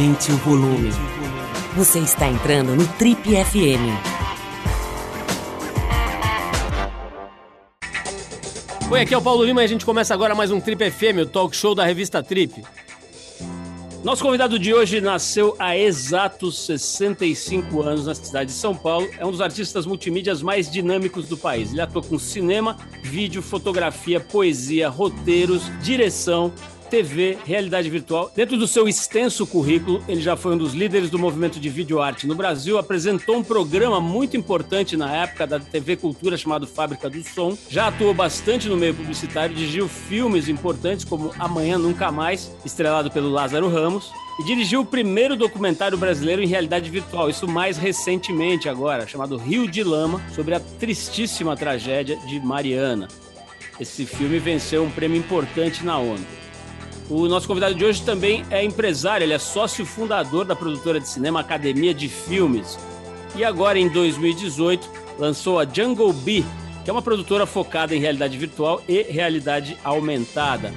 Aumente o volume. Você está entrando no Trip FM. Oi, aqui é o Paulo Lima e a gente começa agora mais um Trip FM, o talk show da revista Trip. Nosso convidado de hoje nasceu há exatos 65 anos na cidade de São Paulo. É um dos artistas multimídias mais dinâmicos do país. Ele atua com cinema, vídeo, fotografia, poesia, roteiros, direção, TV, realidade virtual. Dentro do seu extenso currículo, ele já foi um dos líderes do movimento de videoarte no Brasil, apresentou um programa muito importante na época da TV Cultura chamado Fábrica do Som, já atuou bastante no meio publicitário, dirigiu filmes importantes como Amanhã Nunca Mais, estrelado pelo Lázaro Ramos, e dirigiu o primeiro documentário brasileiro em realidade virtual, isso mais recentemente agora, chamado Rio de Lama, sobre a tristíssima tragédia de Mariana. Esse filme venceu um prêmio importante na ONU. O nosso convidado de hoje também é empresário, ele é sócio fundador da produtora de cinema Academia de Filmes. E agora, em 2018, lançou a Jungle Bee, que é uma produtora focada em realidade virtual e realidade aumentada.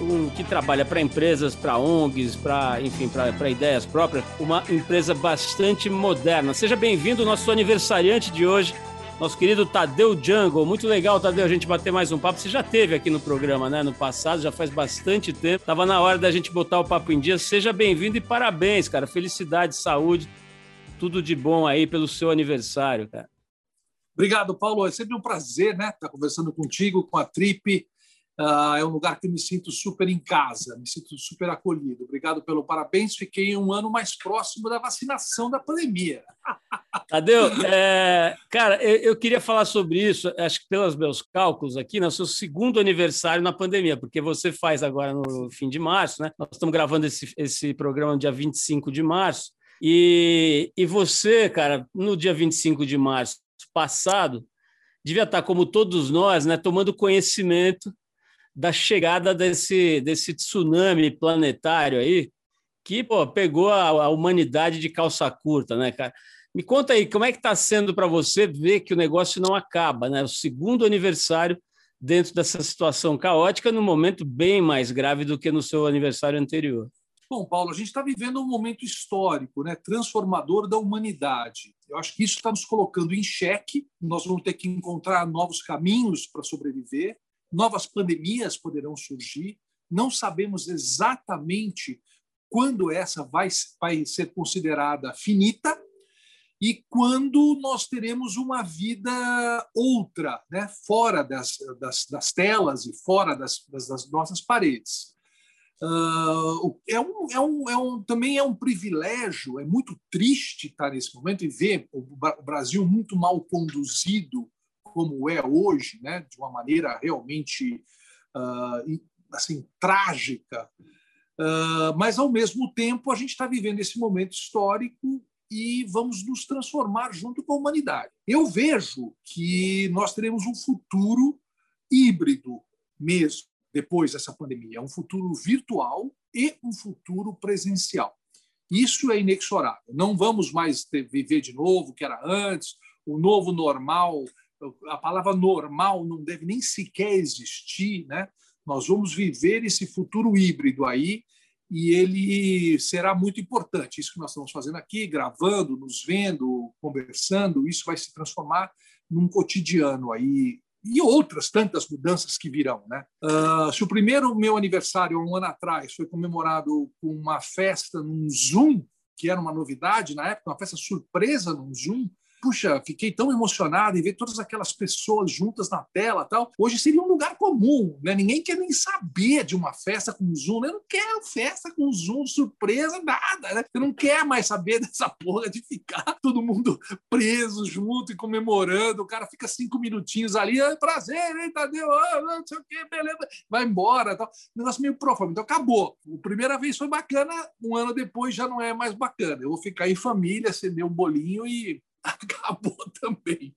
Um, que trabalha para empresas, para ONGs, para enfim, para ideias próprias, uma empresa bastante moderna. Seja bem-vindo, nosso aniversariante de hoje, nosso querido Tadeu Jungle. Muito legal, Tadeu, a gente bater mais um papo. Você já teve aqui no programa, né? No passado, já faz bastante tempo. Tava na hora da gente botar o papo em dia. Seja bem-vindo e parabéns, cara. Felicidade, saúde, tudo de bom aí pelo seu aniversário, cara. Obrigado, Paulo. É sempre um prazer, né? Estar conversando contigo, com a Trip. Uh, é um lugar que me sinto super em casa, me sinto super acolhido. Obrigado pelo parabéns. Fiquei um ano mais próximo da vacinação da pandemia. Tadeu, é, cara, eu, eu, queria falar sobre isso, acho que pelos meus cálculos aqui, no seu segundo aniversário na pandemia, porque você faz agora no fim de março, né? Nós estamos gravando esse, esse programa no dia 25 de março, e, e você, cara, no dia 25 de março passado, devia estar, como todos nós, né, tomando conhecimento da chegada desse, desse tsunami planetário aí, que pô, pegou a, a, humanidade de calça curta, né, cara? Me conta aí, como é que está sendo para você ver que o negócio não acaba, né? O segundo aniversário dentro dessa situação caótica, num momento bem mais grave do que no seu aniversário anterior. Bom, Paulo, a gente está vivendo um momento histórico, né, transformador da humanidade. Eu acho que isso está nos colocando em xeque. Nós vamos ter que encontrar novos caminhos para sobreviver novas pandemias poderão surgir, não sabemos exatamente quando essa vai, vai ser considerada finita e quando nós teremos uma vida outra, né? fora das, das, das telas e fora das, das, das nossas paredes. Uh, é um, é um, é um, também é um privilégio, é muito triste estar nesse momento e ver o Brasil muito mal conduzido como é hoje, né, de uma maneira realmente uh, assim trágica, uh, mas ao mesmo tempo a gente está vivendo esse momento histórico e vamos nos transformar junto com a humanidade. Eu vejo que nós teremos um futuro híbrido mesmo depois dessa pandemia, um futuro virtual e um futuro presencial. Isso é inexorável. Não vamos mais ter, viver de novo o que era antes, o novo normal a palavra normal não deve nem sequer existir, né? Nós vamos viver esse futuro híbrido aí e ele será muito importante. Isso que nós estamos fazendo aqui, gravando, nos vendo, conversando, isso vai se transformar num cotidiano aí e outras tantas mudanças que virão, né? Uh, se o primeiro meu aniversário um ano atrás foi comemorado com uma festa num Zoom, que era uma novidade na época, uma festa surpresa num Zoom, puxa, fiquei tão emocionado em ver todas aquelas pessoas juntas na tela tal. Hoje seria um lugar comum, né? Ninguém quer nem saber de uma festa com Zoom, né? Não quer festa com Zoom, surpresa, nada, né? Você não quer mais saber dessa porra de ficar todo mundo preso junto e comemorando. O cara fica cinco minutinhos ali, ah, prazer, hein, Tadeu? Ah, não sei o que, beleza. Vai embora tal. Negócio meio profundo. Então acabou. A primeira vez foi bacana, um ano depois já não é mais bacana. Eu vou ficar em família, acender um bolinho e acabou também.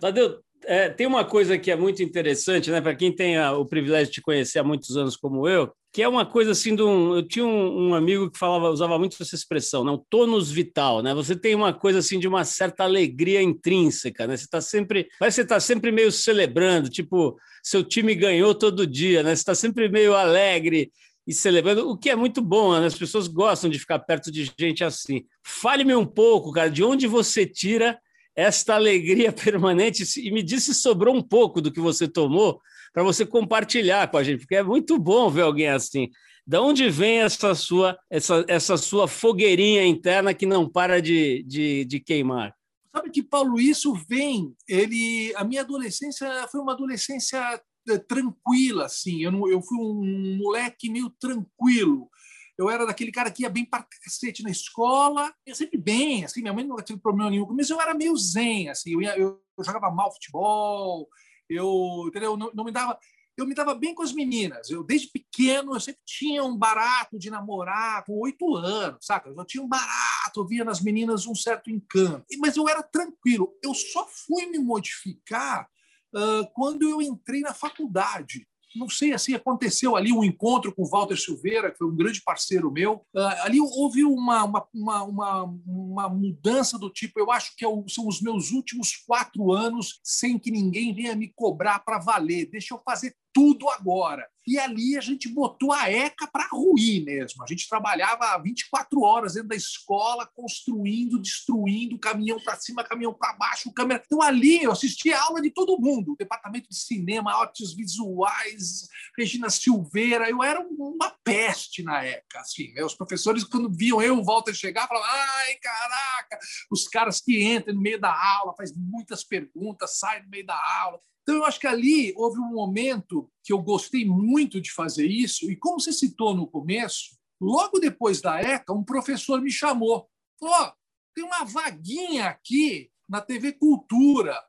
Tadeu, é, tem uma coisa que é muito interessante, né? Para quem tem a, o privilégio de te conhecer há muitos anos como eu, que é uma coisa assim de um. Eu tinha um, um amigo que falava, usava muito essa expressão, não, tônus vital, né? Você tem uma coisa assim de uma certa alegria intrínseca, né? Você está sempre. Parece que você está sempre meio celebrando, tipo, seu time ganhou todo dia, né? Você está sempre meio alegre e celebrando, o que é muito bom, né? as pessoas gostam de ficar perto de gente assim. Fale-me um pouco, cara, de onde você tira esta alegria permanente e me diz se sobrou um pouco do que você tomou para você compartilhar com a gente, porque é muito bom ver alguém assim. Da onde vem essa sua, essa, essa sua fogueirinha interna que não para de, de, de queimar? Sabe que, Paulo, isso vem. Ele, a minha adolescência foi uma adolescência tranquila, assim. Eu, não, eu fui um moleque meio tranquilo. Eu era daquele cara que ia bem para cacete na escola, ia sempre bem, assim. Minha mãe não tinha problema nenhum, mas eu era meio zen, assim. Eu, ia, eu, eu jogava mal futebol, eu, entendeu? Não, não me dava eu me dava bem com as meninas. Eu, desde pequeno, eu sempre tinha um barato de namorar, com oito anos, saca? Eu tinha um barato, eu via nas meninas um certo encanto. Mas eu era tranquilo. Eu só fui me modificar uh, quando eu entrei na faculdade não sei assim, aconteceu ali um encontro com o Walter Silveira, que foi um grande parceiro meu. Uh, ali houve uma, uma, uma, uma, mudança do tipo, eu acho que é são os meus últimos quatro anos sem que ninguém venha me cobrar para valer. Deixa eu fazer tudo agora. E ali a gente botou a ECA para ruir mesmo. A gente trabalhava 24 horas dentro da escola, construindo, destruindo, caminhão para cima, caminhão para baixo, câmera. Então ali eu assistia a aula de todo mundo, departamento de cinema, artes visuais, Regina Silveira. Eu era uma peste na ECA. Assim, meus professores, quando viam eu, o Walter chegar, falavam: ai, caraca, os caras que entram no meio da aula, faz muitas perguntas, saem no meio da aula. Então, eu acho que ali houve um momento que eu gostei muito de fazer isso, e como você citou no começo, logo depois da ECA, um professor me chamou. Falou: oh, tem uma vaguinha aqui na TV Cultura.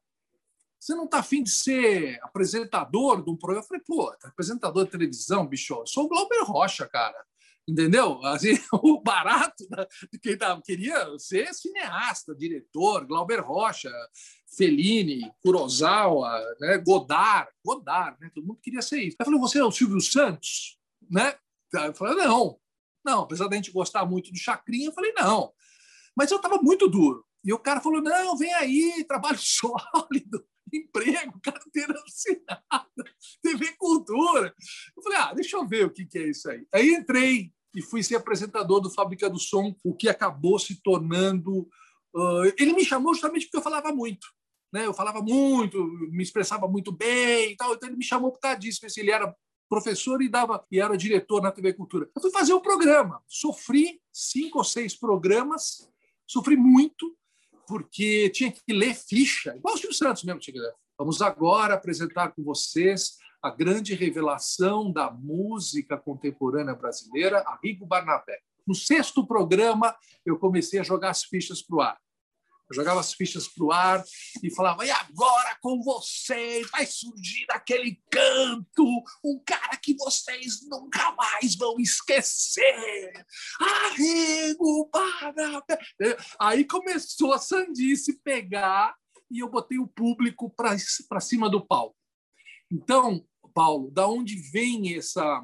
Você não está afim de ser apresentador de um programa? Eu falei, pô, apresentador de televisão, bicho, eu sou o Glauber Rocha, cara. Entendeu? Assim, o barato de quem tava, queria ser cineasta, diretor, Glauber Rocha, Fellini, Kurosawa, né? Godard, Godard, né? Todo mundo queria ser isso. Eu falei, você é o Silvio Santos, né? Eu falei, não, não. Apesar da gente gostar muito do Chacrinha, eu falei, não. Mas eu estava muito duro. E o cara falou, não, vem aí, trabalho sólido, emprego, carteira assinada, TV Cultura. Eu falei, ah, deixa eu ver o que, que é isso aí. Aí entrei e fui ser apresentador do Fábrica do Som, o que acabou se tornando... Uh, ele me chamou justamente porque eu falava muito né? Eu falava muito, me expressava muito bem e tal. Então ele me chamou por causa disso. Ele era professor e dava e era diretor na TV Cultura. Eu fui fazer o um programa. Sofri cinco ou seis programas, sofri muito porque tinha que ler ficha, igual o Silvio Santos mesmo tinha que ler. Vamos agora apresentar com vocês a grande revelação da música contemporânea brasileira, Arrigo Barnabé. No sexto programa, eu comecei a jogar as fichas para o ar. Eu jogava as fichas para o ar e falava: e agora com vocês vai surgir daquele canto um cara que vocês nunca mais vão esquecer. Arrigo Barabé. Aí começou a sandice pegar e eu botei o público para cima do palco. Então, Paulo, da onde vem essa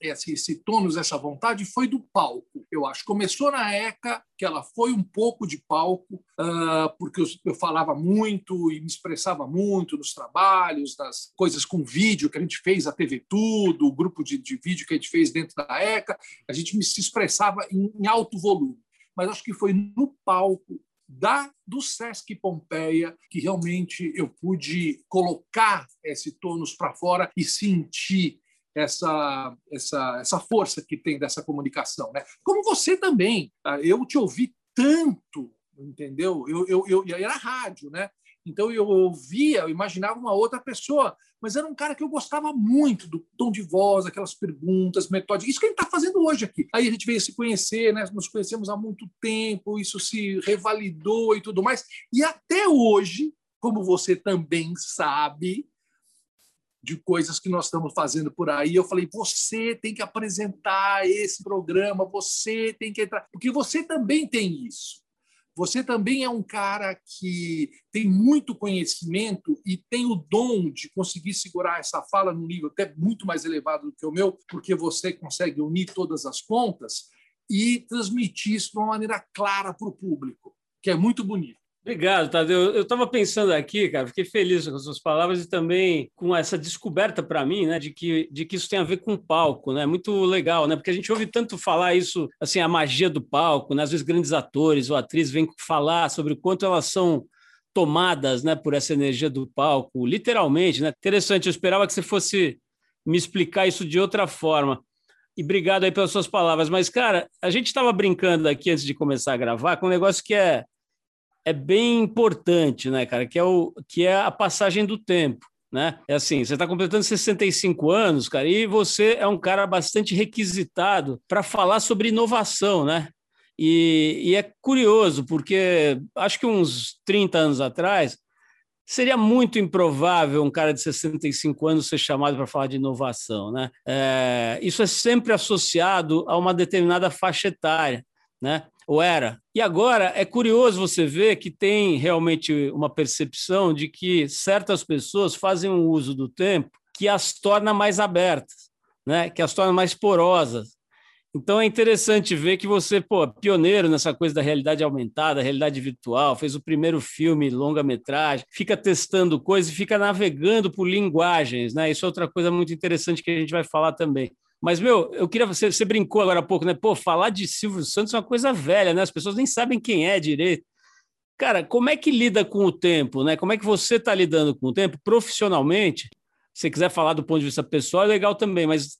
esse, esse tônus, essa vontade foi do palco, eu acho. Começou na ECA, que ela foi um pouco de palco, uh, porque eu, eu, falava muito e me expressava muito nos trabalhos, das coisas com vídeo que a gente fez, a TV Tudo, o grupo de, de vídeo que a gente fez dentro da ECA, a gente me se expressava em, em alto volume. Mas acho que foi no palco da do Sesc Pompeia que realmente eu pude colocar esse tônus para fora e sentir essa, essa, essa força que tem dessa comunicação. Né? Como você também. Tá? Eu te ouvi tanto, entendeu? Eu, eu, eu, era rádio, né? Então eu ouvia, eu imaginava uma outra pessoa, mas era um cara que eu gostava muito do tom de voz, aquelas perguntas metódicas. Isso que a gente está fazendo hoje aqui. Aí a gente veio se conhecer, né? nos conhecemos há muito tempo, isso se revalidou e tudo mais. E até hoje, como você também sabe, de coisas que nós estamos fazendo por aí. Eu falei: você tem que apresentar esse programa, você tem que entrar, porque você também tem isso. Você também é um cara que tem muito conhecimento e tem o dom de conseguir segurar essa fala num nível até muito mais elevado do que o meu, porque você consegue unir todas as pontas e transmitir isso de uma maneira clara para o público, que é muito bonito. Obrigado, Tadeu. Eu estava pensando aqui, cara, fiquei feliz com as suas palavras e também com essa descoberta para mim, né, de que, de que isso tem a ver com palco, né? Muito legal, né? Porque a gente ouve tanto falar isso, assim, a magia do palco, né? Às vezes grandes atores ou atrizes vêm falar sobre o quanto elas são tomadas, né, por essa energia do palco, literalmente, né? Interessante, eu esperava que você fosse me explicar isso de outra forma. E obrigado aí pelas suas palavras. Mas, cara, a gente estava brincando aqui antes de começar a gravar com um negócio que é é bem importante, né, cara? Que é, o, que é a passagem do tempo. Né? É assim, você está completando 65 anos, cara, e você é um cara bastante requisitado para falar sobre inovação, né? E, e, é curioso, porque acho que uns 30 anos atrás seria muito improvável um cara de 65 anos ser chamado para falar de inovação, né? É, isso é sempre associado a uma determinada faixa etária, né? Ou era. E agora é curioso você ver que tem realmente uma percepção de que certas pessoas fazem um uso do tempo que as torna mais abertas, né? que as torna mais porosas. Então é interessante ver que você, pô, pioneiro nessa coisa da realidade aumentada, realidade virtual, fez o primeiro filme longa-metragem, fica testando coisas e fica navegando por linguagens, né? Isso é outra coisa muito interessante que a gente vai falar também. Mas, meu, eu queria. Você, você brincou agora há pouco, né? Pô, falar de Silvio Santos é uma coisa velha, né? As pessoas nem sabem quem é direito. Cara, como é que lida com o tempo, né? Como é que você está lidando com o tempo profissionalmente? Se você quiser falar do ponto de vista pessoal, é legal também, mas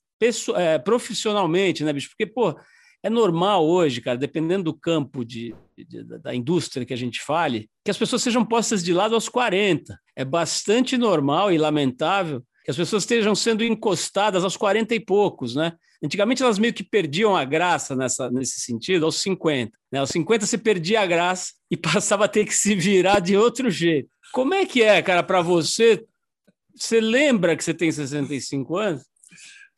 é, profissionalmente, né, bicho? Porque, pô, é normal hoje, cara, dependendo do campo de, de, da indústria que a gente fale, que as pessoas sejam postas de lado aos 40. É bastante normal e lamentável as pessoas estejam sendo encostadas aos 40 e poucos, né? Antigamente elas meio que perdiam a graça nessa, nesse sentido aos 50. Né? Aos 50 você perdia a graça e passava a ter que se virar de outro jeito. Como é que é, cara, para você? Você lembra que você tem 65 anos?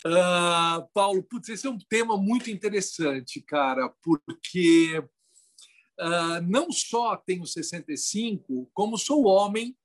Uh, Paulo, putz, esse é um tema muito interessante, cara, porque uh, não só tenho 65, como sou homem,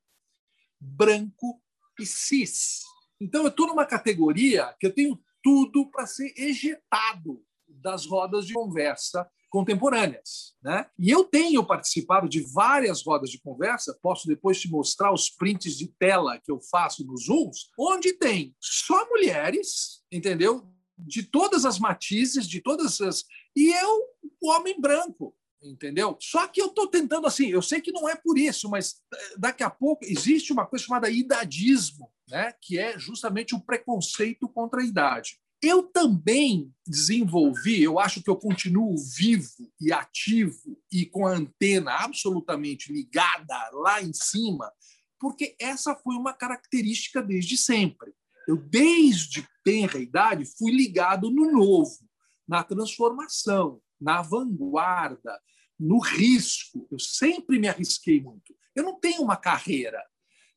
branco e cis. Então, eu estou numa categoria que eu tenho tudo para ser ejetado das rodas de conversa contemporâneas. Né? E eu tenho participado de várias rodas de conversa, posso depois te mostrar os prints de tela que eu faço nos Zooms, onde tem só mulheres, entendeu? De todas as matizes, de todas as. E eu, o homem branco entendeu? Só que eu estou tentando assim, eu sei que não é por isso, mas eh, daqui a pouco existe uma coisa chamada idadismo, né? que é justamente o preconceito contra a idade. Eu também desenvolvi, eu acho que eu continuo vivo e ativo e com a antena absolutamente ligada lá em cima, porque essa foi uma característica desde sempre. Eu, desde tenra idade, fui ligado no novo, na transformação, na vanguarda, no risco. Eu sempre me arrisquei muito. Eu não tenho uma carreira.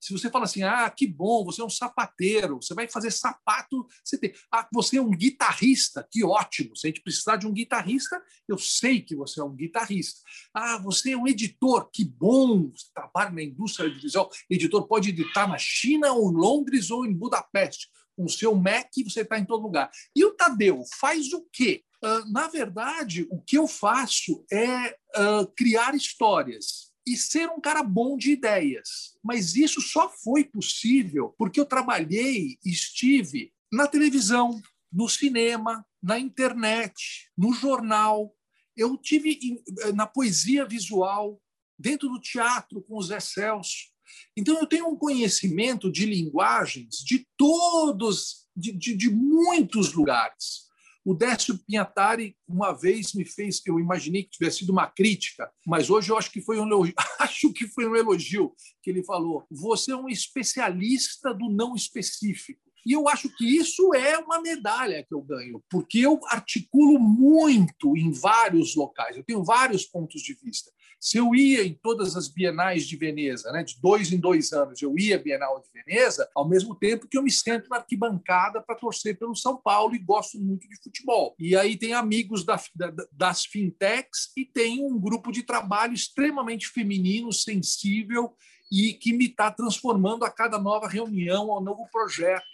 Se você fala assim, ah, que bom, você é um sapateiro, você vai fazer sapato, você tem. Ah, você é um guitarrista, que ótimo. Se a gente precisar de um guitarrista, eu sei que você é um guitarrista. Ah, você é um editor, que bom, você trabalha na indústria audiovisual. Editor pode editar na China, ou em Londres, ou em Budapeste. Com o seu Mac, você está em todo lugar. E o Tadeu faz o quê? Uh, na verdade, o que eu faço é uh, criar histórias e ser um cara bom de ideias. Mas isso só foi possível porque eu trabalhei e estive na televisão, no cinema, na internet, no jornal. Eu tive na poesia visual, dentro do teatro com o Zé Celso. Então eu tenho um conhecimento de linguagens de todos, de, de, de muitos lugares. O Décio Pinhatari, uma vez, me fez, eu imaginei que tivesse sido uma crítica, mas hoje eu acho que foi um elogio, acho que foi um elogio que ele falou. Você é um especialista do não específico. E eu acho que isso é uma medalha que eu ganho, porque eu articulo muito em vários locais, eu tenho vários pontos de vista. Se eu ia em todas as bienais de Veneza, né, de dois em dois anos, eu ia à Bienal de Veneza, ao mesmo tempo que eu me sento na arquibancada para torcer pelo São Paulo e gosto muito de futebol. E aí tem amigos da, da, das fintechs e tem um grupo de trabalho extremamente feminino, sensível e que me está transformando a cada nova reunião, ao novo projeto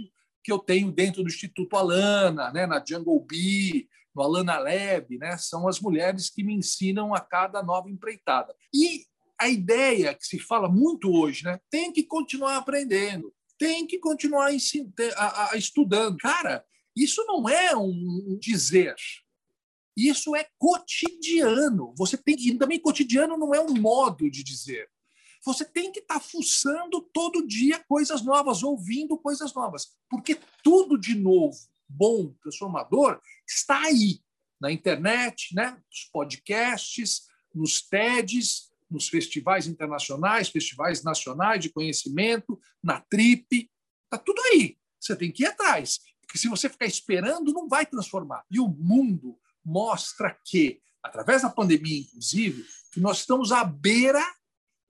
que eu tenho dentro do Instituto Alana, né, na Jungle Bee, no Alana Lab, né? São as mulheres que me ensinam a cada nova empreitada. E a ideia que se fala muito hoje, né? Tem que continuar aprendendo, tem que continuar estudando. Cara, isso não é um dizer. Isso é cotidiano. Você tem e também cotidiano não é um modo de dizer. Você tem que estar tá fuçando todo dia coisas novas, ouvindo coisas novas, porque tudo de novo, bom, transformador, está aí na internet, né? Nos podcasts, nos TEDs, nos festivais internacionais, festivais nacionais de conhecimento, na TRIP, está tudo aí. Você tem que ir atrás, porque se você ficar esperando, não vai transformar. E o mundo mostra que, através da pandemia, inclusive, que nós estamos à beira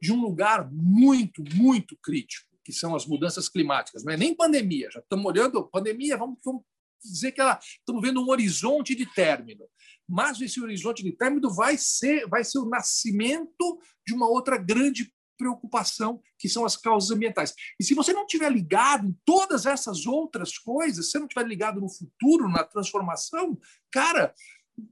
de um lugar muito, muito crítico, que são as mudanças climáticas. Não é nem pandemia, já estamos olhando pandemia, vamos, vamos dizer que ela, estamos vendo um horizonte de término. Mas esse horizonte de término vai ser, vai ser o nascimento de uma outra grande preocupação, que são as causas ambientais. E se você não tiver ligado em todas essas outras coisas, se você não tiver ligado no futuro, na transformação, cara,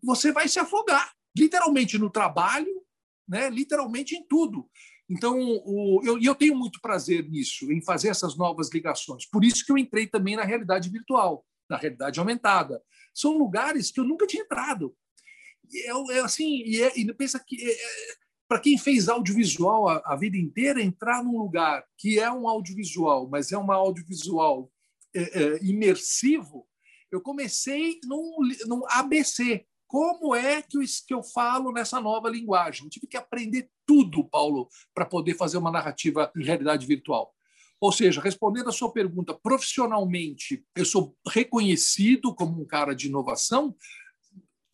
você vai se afogar, literalmente no trabalho, né? literalmente em tudo. Então, o, eu, eu tenho muito prazer nisso, em fazer essas novas ligações. Por isso que eu entrei também na realidade virtual, na realidade aumentada. São lugares que eu nunca tinha entrado. E é, é assim, e, é, e pensa que é, é para quem fez audiovisual a, a, vida inteira, entrar num lugar que é um audiovisual, mas é um audiovisual é, é, imersivo, eu comecei num, num ABC, como é que eu, que eu falo nessa nova linguagem? Eu tive que aprender tudo, Paulo, para poder fazer uma narrativa em realidade virtual. Ou seja, respondendo a sua pergunta, profissionalmente, eu sou reconhecido como um cara de inovação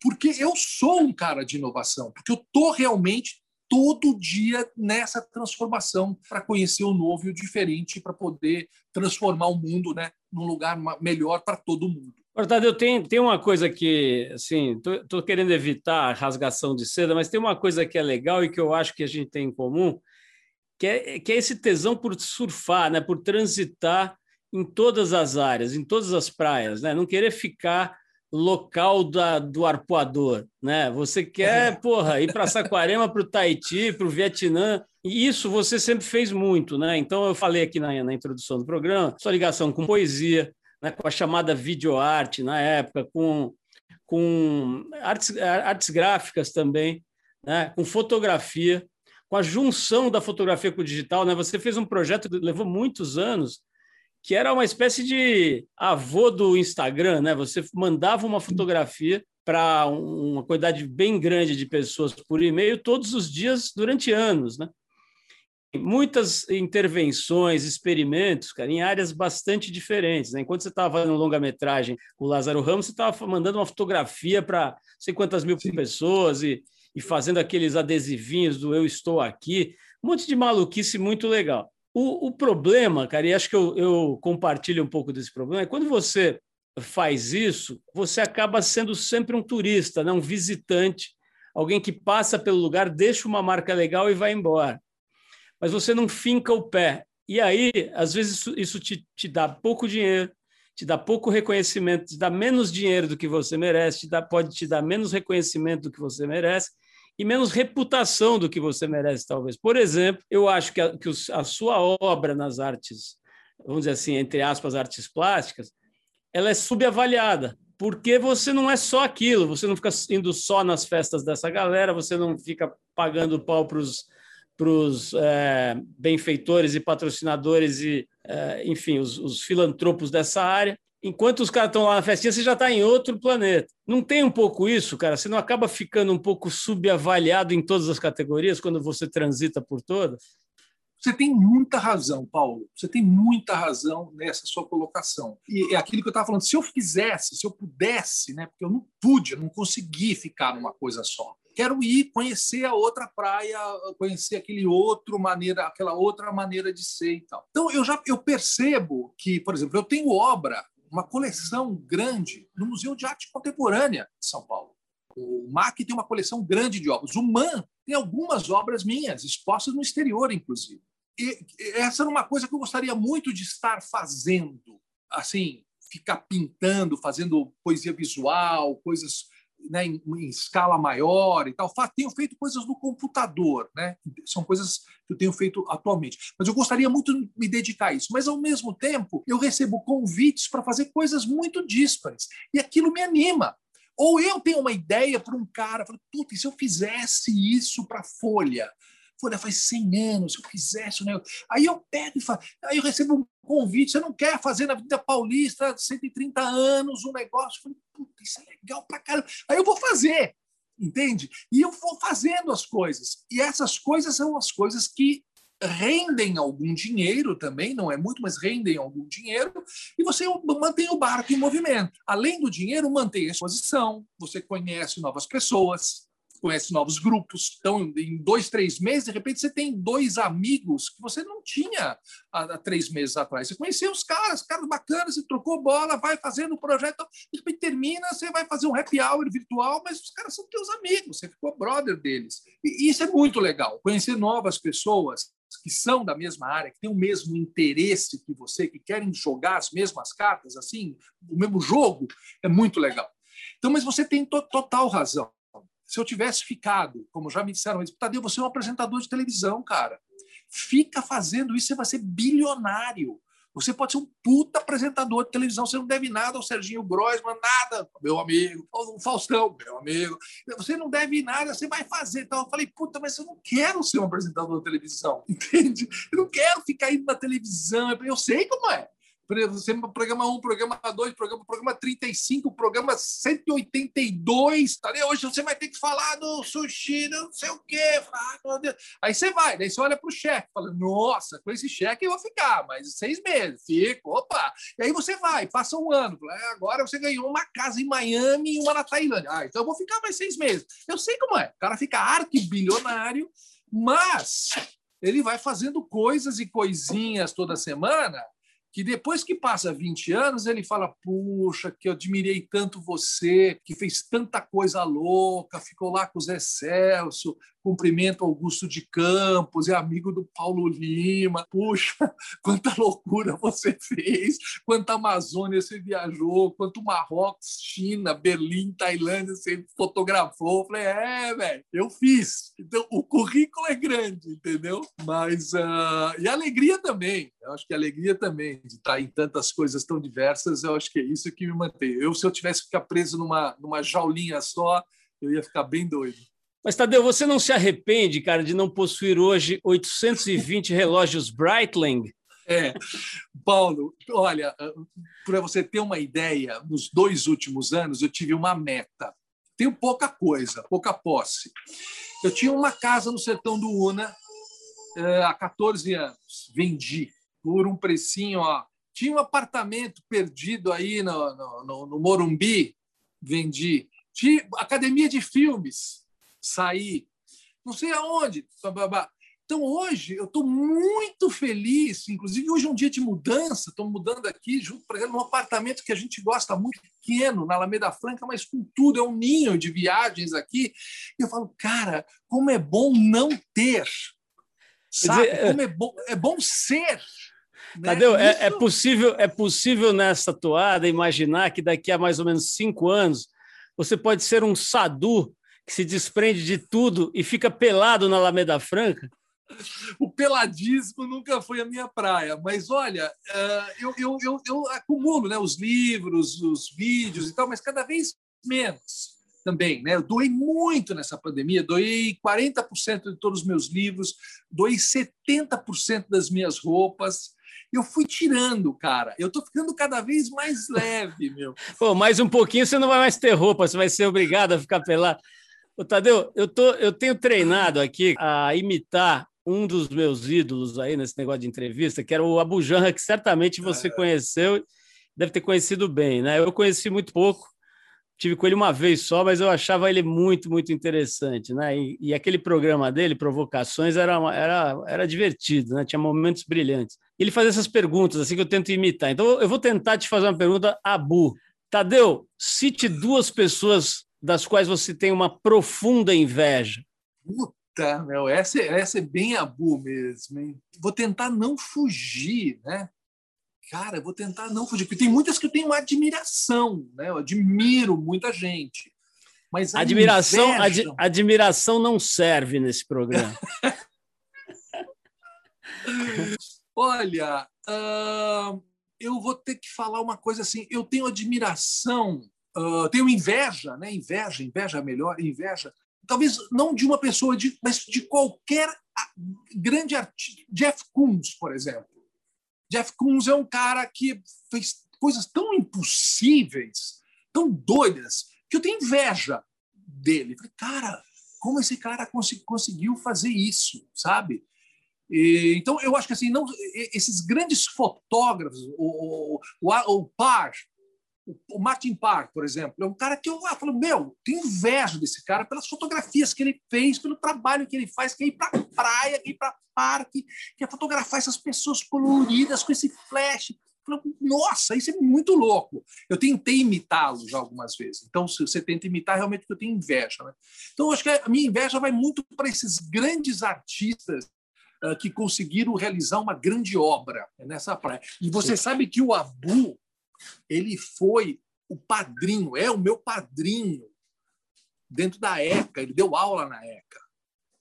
porque eu sou um cara de inovação, porque eu estou realmente todo dia nessa transformação para conhecer o novo e o diferente, para poder transformar o mundo né, num lugar melhor para todo mundo. Tadeu, eu tenho, tem uma coisa que, assim, estou querendo evitar a rasgação de seda, mas tem uma coisa que é legal e que eu acho que a gente tem em comum, que é, que é esse tesão por surfar, né, por transitar em todas as áreas, em todas as praias, né, não querer ficar local da, do arpoador, né? Você quer, porra, ir para Saquarema, para o Tahiti, para o Vietnã, e isso você sempre fez muito, né? Então eu falei aqui na, na introdução do programa, sua ligação com poesia, né, com a chamada videoarte na época, com, com artes, artes gráficas também, né, com fotografia, com a junção da fotografia com o digital. Né? Você fez um projeto que levou muitos anos, que era uma espécie de avô do Instagram. Né? Você mandava uma fotografia para uma quantidade bem grande de pessoas por e-mail todos os dias durante anos. Né? Muitas intervenções, experimentos, cara, em áreas bastante diferentes. Né? Enquanto você estava fazendo longa-metragem com o Lázaro Ramos, você estava mandando uma fotografia para sei quantas mil Sim. pessoas e, e fazendo aqueles adesivinhos do Eu Estou Aqui, um monte de maluquice muito legal. O, o problema, cara, e acho que eu, eu compartilho um pouco desse problema, é quando você faz isso, você acaba sendo sempre um turista, né? um visitante, alguém que passa pelo lugar, deixa uma marca legal e vai embora mas você não finca o pé. E aí, às vezes, isso, isso te, te dá pouco dinheiro, te dá pouco reconhecimento, te dá menos dinheiro do que você merece, te dá, pode te dar menos reconhecimento do que você merece e menos reputação do que você merece, talvez. Por exemplo, eu acho que a, que a sua obra nas artes, vamos dizer assim, entre aspas, artes plásticas, ela é subavaliada, porque você não é só aquilo, você não fica indo só nas festas dessa galera, você não fica pagando pau para os para os é, benfeitores e patrocinadores e, é, enfim, os, os, filantropos dessa área. Enquanto os caras estão lá na festinha, você já está em outro planeta. Não tem um pouco isso, cara? Você não acaba ficando um pouco subavaliado em todas as categorias quando você transita por todas? Você tem muita razão, Paulo. Você tem muita razão nessa sua colocação. E é aquilo que eu estava falando. Se eu fizesse, se eu pudesse, né? Porque eu não pude, eu não consegui ficar numa coisa só quero ir conhecer a outra praia, conhecer aquele outro maneira, aquela outra maneira de ser e tal. Então eu já eu percebo que, por exemplo, eu tenho obra, uma coleção grande no Museu de Arte Contemporânea de São Paulo. O MAC tem uma coleção grande de obras. O MAN tem algumas obras minhas, expostas no exterior, inclusive. E essa era uma coisa que eu gostaria muito de estar fazendo, assim, ficar pintando, fazendo poesia visual, coisas né, em, em, escala maior e tal. Tenho feito coisas no computador, né? São coisas que eu tenho feito atualmente. Mas eu gostaria muito de me dedicar a isso. Mas, ao mesmo tempo, eu recebo convites para fazer coisas muito díspares. E aquilo me anima. Ou eu tenho uma ideia para um cara, falo, puta, e se eu fizesse isso para Folha? Folha faz 100 anos, se eu fizesse, né? Aí eu pego e falo, aí eu recebo um convite, você não quer fazer na Vida Paulista 130 anos um negócio? Eu falei, puta, isso é legal pra caramba. Aí eu vou fazer, entende? E eu vou fazendo as coisas. E essas coisas são as coisas que rendem algum dinheiro também, não é muito, mas rendem algum dinheiro, e você mantém o barco em movimento. Além do dinheiro, mantém a exposição, você conhece novas pessoas, conhece novos grupos. Então, em dois, três meses, de repente, você tem dois amigos que você não tinha há, três meses atrás. Você conheceu os caras, caras bacanas, você trocou bola, vai fazendo o projeto, de repente termina, você vai fazer um happy hour virtual, mas os caras são teus amigos, você ficou brother deles. E isso é muito legal, conhecer novas pessoas que são da mesma área, que têm o mesmo interesse que você, que querem jogar as mesmas cartas, assim, o mesmo jogo, é muito legal. Então, mas você tem to total razão. Se eu tivesse ficado, como já me disseram, Tadeu, você é um apresentador de televisão, cara. Fica fazendo isso, você vai ser bilionário. Você pode ser um puta apresentador de televisão, você não deve nada ao Serginho Groisman, nada, meu amigo, o Faustão, meu amigo. Você não deve nada, você vai fazer. Então eu falei, puta, mas eu não quero ser um apresentador de televisão, entende? Eu não quero ficar indo na televisão, eu sei como é programa 1, programa 2, programa, programa 35, programa 182. Tá ali? Hoje você vai ter que falar do sushi, não sei o quê. Ah, Aí você vai, daí você olha para o cheque, fala: Nossa, com esse cheque eu vou ficar, mas seis meses, fico, opa. E aí você vai, passa um ano, é, agora você ganhou uma casa em Miami e uma na Tailândia. Ah, então eu vou ficar mais seis meses. Eu sei como é. O cara fica arquibilionário, mas ele vai fazendo coisas e coisinhas toda semana que depois que passa 20 anos, ele fala: Puxa, que eu admirei tanto você, que fez tanta coisa louca, ficou lá com o Zé Celso, cumprimento Augusto de Campos, é amigo do Paulo Lima. Puxa, quanta loucura você fez, quanta Amazônia você viajou, quanto Marrocos, China, Berlim, Tailândia você fotografou. Eu falei, é, velho, eu fiz. Então, o currículo é grande, entendeu? Mas, uh, e a alegria também, eu acho que a alegria também de estar em tantas coisas tão diversas, eu acho que é isso que me mantém. Eu, se eu tivesse que ficar preso numa, numa jaulinha só, eu ia ficar bem doido. Mas, Tadeu, você não se arrepende, cara, de não possuir hoje 820 relógios Breitling? É, Paulo, olha, para você ter uma ideia, nos dois últimos anos eu tive uma meta. Tenho pouca coisa, pouca posse. Eu tinha uma casa no sertão do Una eh, há 14 anos, vendi por um precinho, ó. Tinha um apartamento perdido aí no, no, no Morumbi, vendi. Tinha academia de filmes, sair, não sei aonde. Então, hoje, eu estou muito feliz. Inclusive, hoje é um dia de mudança. Estou mudando aqui, junto, por exemplo, num apartamento que a gente gosta muito, pequeno, na Alameda Franca, mas com tudo. É um ninho de viagens aqui. E eu falo, cara, como é bom não ter. Sabe? Dizer, como é bom, é bom ser. Né? Tadeu, é, é, possível, é possível nessa toada imaginar que daqui a mais ou menos cinco anos você pode ser um sadu que se desprende de tudo e fica pelado na Alameda Franca? O peladismo nunca foi a minha praia, mas olha, eh, eu, eu, eu, eu acumulo né, os livros, os vídeos e tal, mas cada vez menos também. Né? Eu doei muito nessa pandemia, doei 40% de todos os meus livros, doei 70% das minhas roupas. Eu fui tirando, cara. Eu tô ficando cada vez mais leve, meu. Pô, mais um pouquinho você não vai mais ter roupa, você vai ser obrigado a ficar pelado. Ô, Tadeu, eu, tô, eu tenho treinado aqui a imitar um dos meus ídolos aí nesse negócio de entrevista, que era o Abu Janra, que certamente você é. conheceu, deve ter conhecido bem, né? Eu conheci muito pouco, tive com ele uma vez só, mas eu achava ele muito, muito interessante, né? E, e aquele programa dele, Provocações, era, era, era divertido, né? Tinha momentos brilhantes. Ele fazia essas perguntas, assim, que eu tento imitar. Então, eu vou tentar te fazer uma pergunta, Abu. Tadeu, cite duas pessoas das quais você tem uma profunda inveja? Puta, meu, essa, é, essa é bem abu mesmo. Hein? Vou tentar não fugir, né? Cara, vou tentar não fugir, porque tem muitas que eu tenho admiração, né? Eu admiro muita gente. Mas admiração, ad, admiração não serve nesse programa. Olha, uh, eu vou ter que falar uma coisa assim. Eu tenho admiração, uh, tenho inveja, né? Inveja, inveja é melhor, inveja. Talvez não de uma pessoa, de, mas de qualquer grande artista. Jeff Koons, por exemplo. Jeff Koons é um cara que fez coisas tão impossíveis, tão doidas, que eu tenho inveja dele. Falei, cara, como esse cara conseguiu fazer isso, sabe? E, então, eu acho que assim, não, esses grandes fotógrafos, o, o, o, o Parr, o Martin Parr, por exemplo, é um cara que eu ah, falo, meu, tenho inveja desse cara pelas fotografias que ele fez, pelo trabalho que ele faz, que é ir para praia, que é ir para parque, que é fotografar essas pessoas coloridas com esse flash. Falo, Nossa, isso é muito louco. Eu tentei imitá-lo já algumas vezes. Então, se você tenta imitar, realmente eu tenho inveja. Né? Então, eu acho que a minha inveja vai muito para esses grandes artistas uh, que conseguiram realizar uma grande obra nessa praia. E você sabe que o Abu, ele foi o padrinho, é o meu padrinho dentro da ECA, ele deu aula na ECA.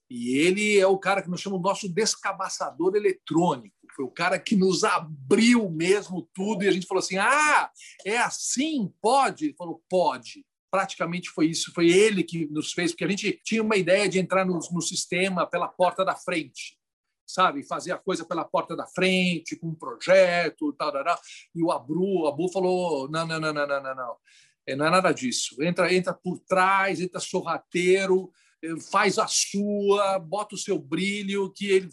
E ele é o cara que nós chamamos nosso descabaçador eletrônico. Foi o cara que nos abriu mesmo tudo e a gente falou assim: ah, é assim? Pode? Ele falou: pode. Praticamente foi isso. Foi ele que nos fez, porque a gente tinha uma ideia de entrar no, no sistema pela porta da frente sabe, fazer a coisa pela porta da frente, com um projeto, tal, tal, tal. e o Abu, o Abu falou, não, não, não, não, não, não, não, é, não é nada disso, entra, entra por trás, entra sorrateiro, eh, faz a sua, bota o seu brilho, que ele,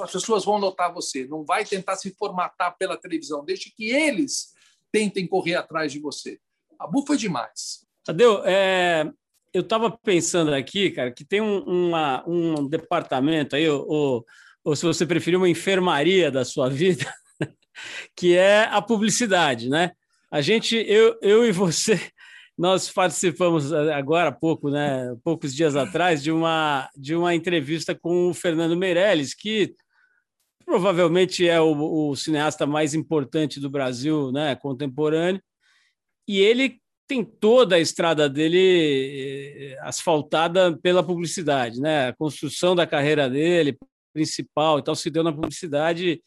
as pessoas vão notar você, não vai tentar se formatar pela televisão, deixe que eles tentem correr atrás de você. Abu foi demais. Tadeu, é, eu estava pensando aqui, cara, que tem um, uma, um departamento aí, o ou se você preferir, uma enfermaria da sua vida, que é a publicidade, né? A gente, eu, eu e você, nós participamos agora há pouco, né, poucos dias atrás, de uma, de uma entrevista com o Fernando Meirelles, que provavelmente é o, o cineasta mais importante do Brasil, né, contemporâneo, e ele tem toda a estrada dele eh, asfaltada pela publicidade, né? A construção da carreira dele, principal e tal, se deu na publicidade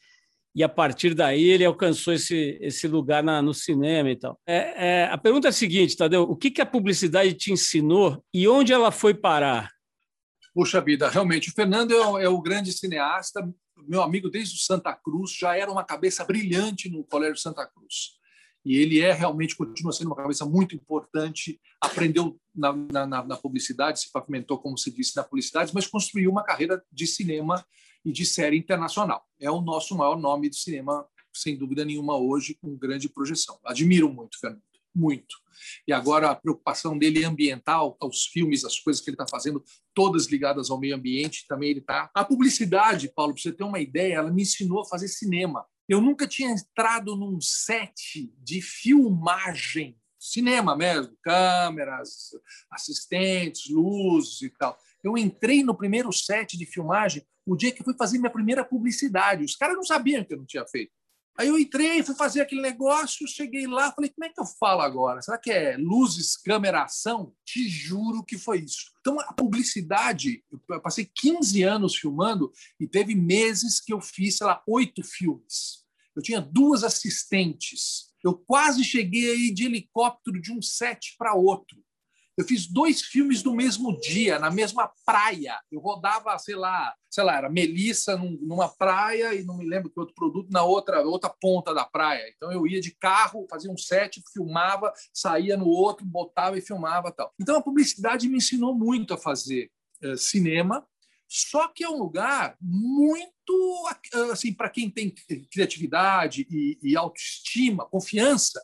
e a partir daí ele alcançou esse, esse lugar na, no cinema e tal. É, é, a pergunta é a seguinte, Tadeu, o que, que a publicidade te ensinou e onde ela foi parar? Puxa vida, realmente, o Fernando é o, é o grande cineasta, meu amigo desde o Santa Cruz, já era uma cabeça brilhante no Colégio Santa Cruz e ele é realmente continua sendo uma cabeça muito importante. Aprendeu na, na, na, publicidade, se pavimentou, como se disse, na publicidade, mas construiu uma carreira de cinema e de série internacional. É o nosso maior nome de cinema, sem dúvida nenhuma, hoje, com grande projeção. Admiro muito, Fernando, muito. E agora a preocupação dele é ambiental, os filmes, as coisas que ele está fazendo, todas ligadas ao meio ambiente, também ele está. A publicidade, Paulo, para você ter uma ideia, ela me ensinou a fazer cinema. Eu nunca tinha entrado num set de filmagem, cinema mesmo, câmeras, assistentes, luzes e tal. Eu entrei no primeiro set de filmagem o dia que fui fazer minha primeira publicidade. Os caras não sabiam que eu não tinha feito. Aí eu entrei, fui fazer aquele negócio, cheguei lá, falei, como é que eu falo agora? Será que é luzes, câmera, ação? Te juro que foi isso. Então, a publicidade, eu passei 15 anos filmando e teve meses que eu fiz, sei lá, oito filmes. Eu tinha duas assistentes. Eu quase cheguei aí de helicóptero de um set para outro. Eu fiz dois filmes no mesmo dia, na mesma praia. Eu rodava, sei lá, sei lá, era Melissa numa praia e não me lembro que outro produto na outra outra ponta da praia. Então eu ia de carro, fazia um set, filmava, saía no outro, botava e filmava tal. Então a publicidade me ensinou muito a fazer uh, cinema. Só que é um lugar muito assim para quem tem criatividade e, e autoestima, confiança,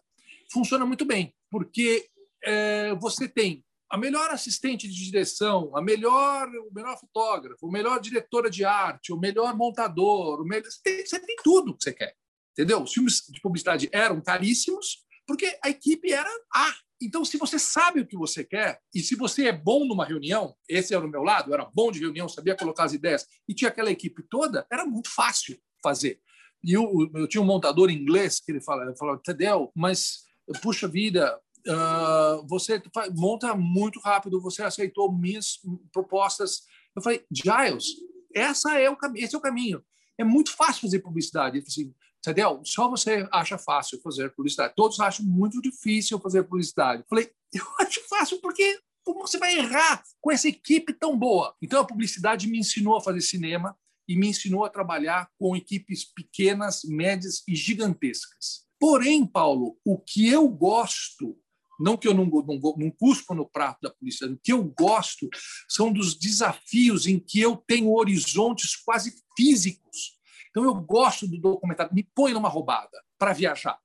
funciona muito bem, porque é, você tem a melhor assistente de direção, a melhor, o melhor fotógrafo, o melhor diretora de arte, o melhor montador, o melhor, você, tem, você tem tudo que você quer. Entendeu? Os filmes de publicidade eram caríssimos porque a equipe era A. Então, se você sabe o que você quer e se você é bom numa reunião, esse era o meu lado, eu era bom de reunião, sabia colocar as ideias e tinha aquela equipe toda, era muito fácil fazer. E eu, eu tinha um montador inglês que ele falava, falava Tadeu, mas puxa vida, uh, você monta muito rápido, você aceitou minhas propostas. Eu falei, Giles, essa é o, esse é o caminho. É muito fácil fazer publicidade. Ele falou assim? Só você acha fácil fazer publicidade. Todos acham muito difícil fazer publicidade. Falei, eu acho fácil porque como você vai errar com essa equipe tão boa? Então a publicidade me ensinou a fazer cinema e me ensinou a trabalhar com equipes pequenas, médias e gigantescas. Porém, Paulo, o que eu gosto, não que eu não, não, não cuspo no prato da publicidade, o que eu gosto são dos desafios em que eu tenho horizontes quase físicos então eu gosto do documentário, me põe numa roubada para viajar.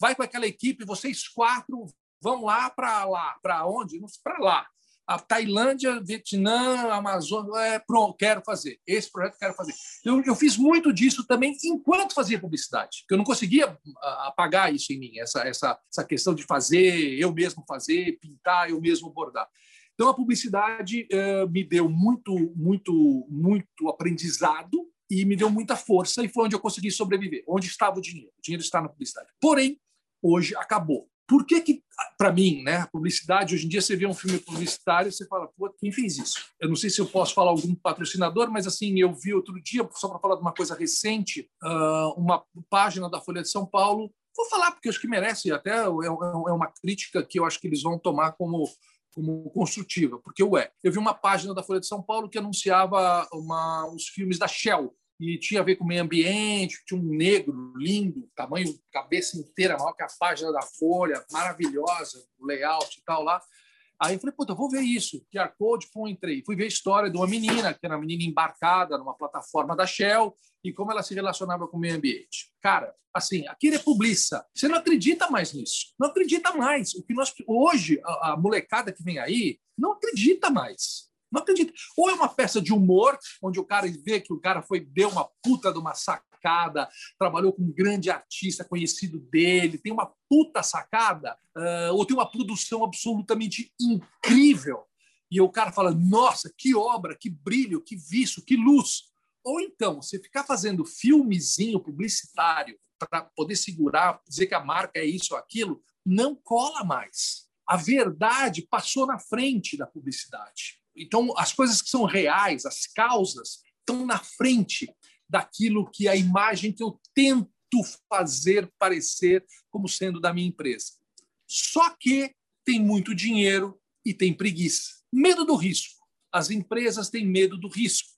Vai com aquela equipe, vocês quatro vão lá para lá, para onde? Para lá. A Tailândia, Vietnã, Amazônia, é, pronto, quero fazer. Esse projeto quero fazer. Eu, eu fiz muito disso também enquanto fazia publicidade, porque eu não conseguia ah, apagar isso em mim, essa, essa, essa questão de fazer, eu mesmo fazer, pintar, eu mesmo bordar. Então a publicidade eh, me deu muito, muito, muito aprendizado e me deu muita força e foi onde eu consegui sobreviver. Onde estava o dinheiro? O dinheiro está na publicidade. Porém, hoje acabou. Por que que, para mim, né, a publicidade, hoje em dia você vê um filme publicitário e você fala, pô, quem fez isso? Eu não sei se eu posso falar algum patrocinador, mas assim, eu vi outro dia, só para falar de uma coisa recente, uma página da Folha de São Paulo, vou falar porque acho que merece, até é, é uma crítica que eu acho que eles vão tomar como como construtiva, porque ué, eu vi uma página da Folha de São Paulo que anunciava uma, os filmes da Shell, e tinha a ver com o meio ambiente, tinha um negro lindo, tamanho, cabeça inteira, maior que a página da Folha, maravilhosa, layout e tal lá. Aí eu falei, puta, vou ver isso. QR Code, pô, entrei. Fui ver a história de uma menina, que era uma menina embarcada numa plataforma da Shell, e como ela se relacionava com o meio ambiente. Cara, assim, aquilo é publiça. Você não acredita mais nisso. Não acredita mais. O que nós hoje a, a molecada que vem aí não acredita mais. Não acredita. Ou é uma peça de humor, onde o cara vê que o cara foi deu uma puta de uma sacada, trabalhou com um grande artista conhecido dele, tem uma puta sacada, uh, ou tem uma produção absolutamente incrível. E o cara fala: nossa, que obra, que brilho, que vício, que luz. Ou então, você ficar fazendo filmezinho publicitário para poder segurar, dizer que a marca é isso ou aquilo, não cola mais. A verdade passou na frente da publicidade. Então, as coisas que são reais, as causas, estão na frente daquilo que é a imagem que eu tento fazer parecer como sendo da minha empresa. Só que tem muito dinheiro e tem preguiça. Medo do risco. As empresas têm medo do risco.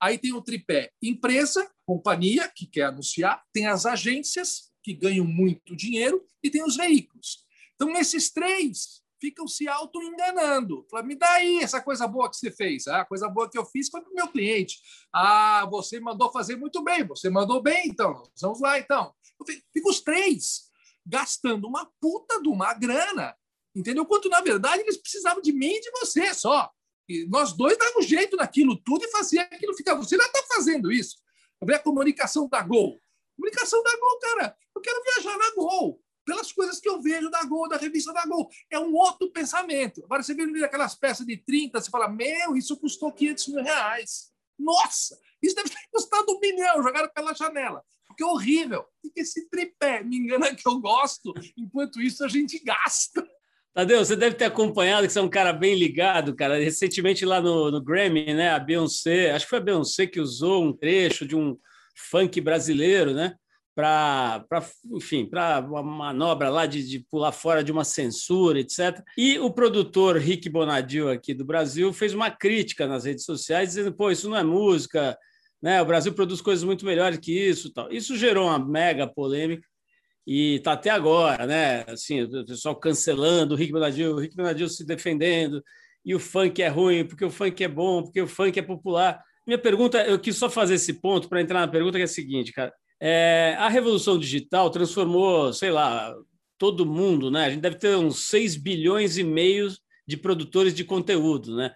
Aí tem o tripé: empresa, companhia, que quer anunciar, tem as agências, que ganham muito dinheiro, e tem os veículos. Então, nesses três, ficam se auto-enganando. Me dá aí essa coisa boa que você fez. Ah, a coisa boa que eu fiz foi para o meu cliente. Ah, você mandou fazer muito bem. Você mandou bem, então. Vamos lá, então. Fica os três gastando uma puta de uma grana. Entendeu? Quanto, na verdade, eles precisavam de mim e de você só. E nós dois dávamos jeito naquilo tudo e fazia aquilo ficar. Você já está fazendo isso. Vê a comunicação da Gol. Comunicação da Gol, cara. Eu quero viajar na Gol pelas coisas que eu vejo da Gol, da revista da Gol. É um outro pensamento. Agora, você vê aquelas peças de 30, você fala, meu, isso custou 500 mil reais. Nossa, isso deve ter custado um milhão, jogaram pela janela. Porque é horrível. Que esse tripé me engana que eu gosto, enquanto isso a gente gasta. Tadeu, você deve ter acompanhado, que você é um cara bem ligado, cara. Recentemente lá no, no Grammy, né, a Beyoncé, acho que foi a Beyoncé que usou um trecho de um funk brasileiro, né? Para, enfim, para uma manobra lá de, de, pular fora de uma censura, etc. E o produtor Rick Bonadil aqui do Brasil fez uma crítica nas redes sociais dizendo, pô, isso não é música, né? O Brasil produz coisas muito melhores que isso, tal. Isso gerou uma mega polêmica e está até agora, né? Assim, o pessoal cancelando o Rick Bonadil, o Rick Bonadil se defendendo e o funk é ruim porque o funk é bom, porque o funk é popular. Minha pergunta, eu quis só fazer esse ponto para entrar na pergunta que é a seguinte, cara é, a revolução digital transformou, sei lá, todo mundo, né? A gente deve ter uns 6 bilhões e meio de produtores de conteúdo, né?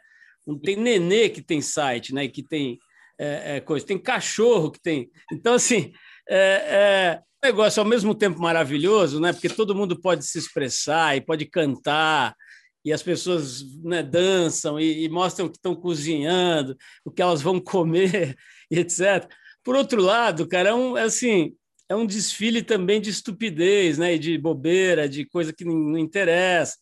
Tem nenê que tem site, né? Que tem é, é, coisa, tem cachorro que tem. Então, assim, é, é um negócio ao mesmo tempo maravilhoso, né? Porque todo mundo pode se expressar e pode cantar, e as pessoas né, dançam e, e mostram que estão cozinhando, o que elas vão comer, etc. Por outro lado, cara, é um, é assim, é um desfile também de estupidez, né? E de bobeira, de coisa que não interessa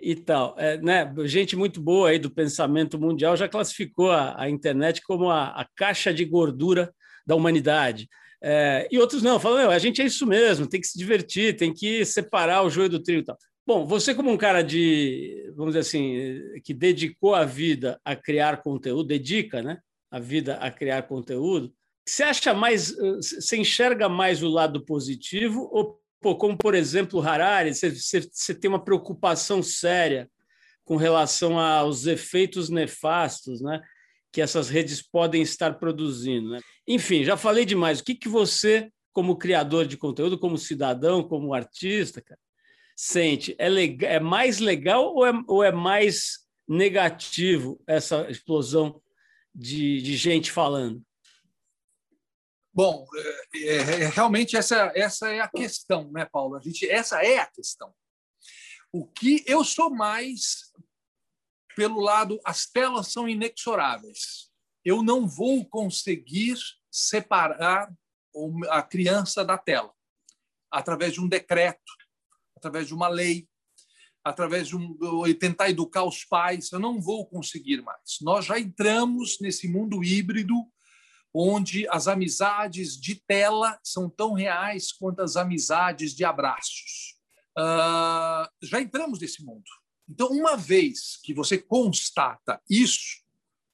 e tal. É, né? Gente muito boa aí do pensamento mundial já classificou a, a internet como a, a, caixa de gordura da humanidade. É, e outros não, falam, a gente é isso mesmo, tem que se divertir, tem que separar o joio do trigo e tal. Bom, você como um cara de, vamos dizer assim, que dedicou a vida a criar conteúdo, dedica, né, a vida a criar conteúdo, você acha mais, você enxerga mais o lado positivo ou, pô, como por exemplo Harari, você, você, você tem uma preocupação séria com relação aos efeitos nefastos, né, que essas redes podem estar produzindo, né? Enfim, já falei demais. O que que você, como criador de conteúdo, como cidadão, como artista, cara, sente? É, legal, é mais legal ou é, ou é mais negativo essa explosão de, de gente falando? Bom, é, é, é, realmente essa, essa é a questão, né, Paulo? A gente, essa é a questão. O que eu sou mais pelo lado, as telas são inexoráveis. Eu não vou conseguir separar a criança da tela através de um decreto, através de uma lei, através de um, tentar educar os pais, eu não vou conseguir mais. Nós já entramos nesse mundo híbrido onde as amizades de tela são tão reais quanto as amizades de abraços. Uh, já entramos nesse mundo. Então, uma vez que você constata isso,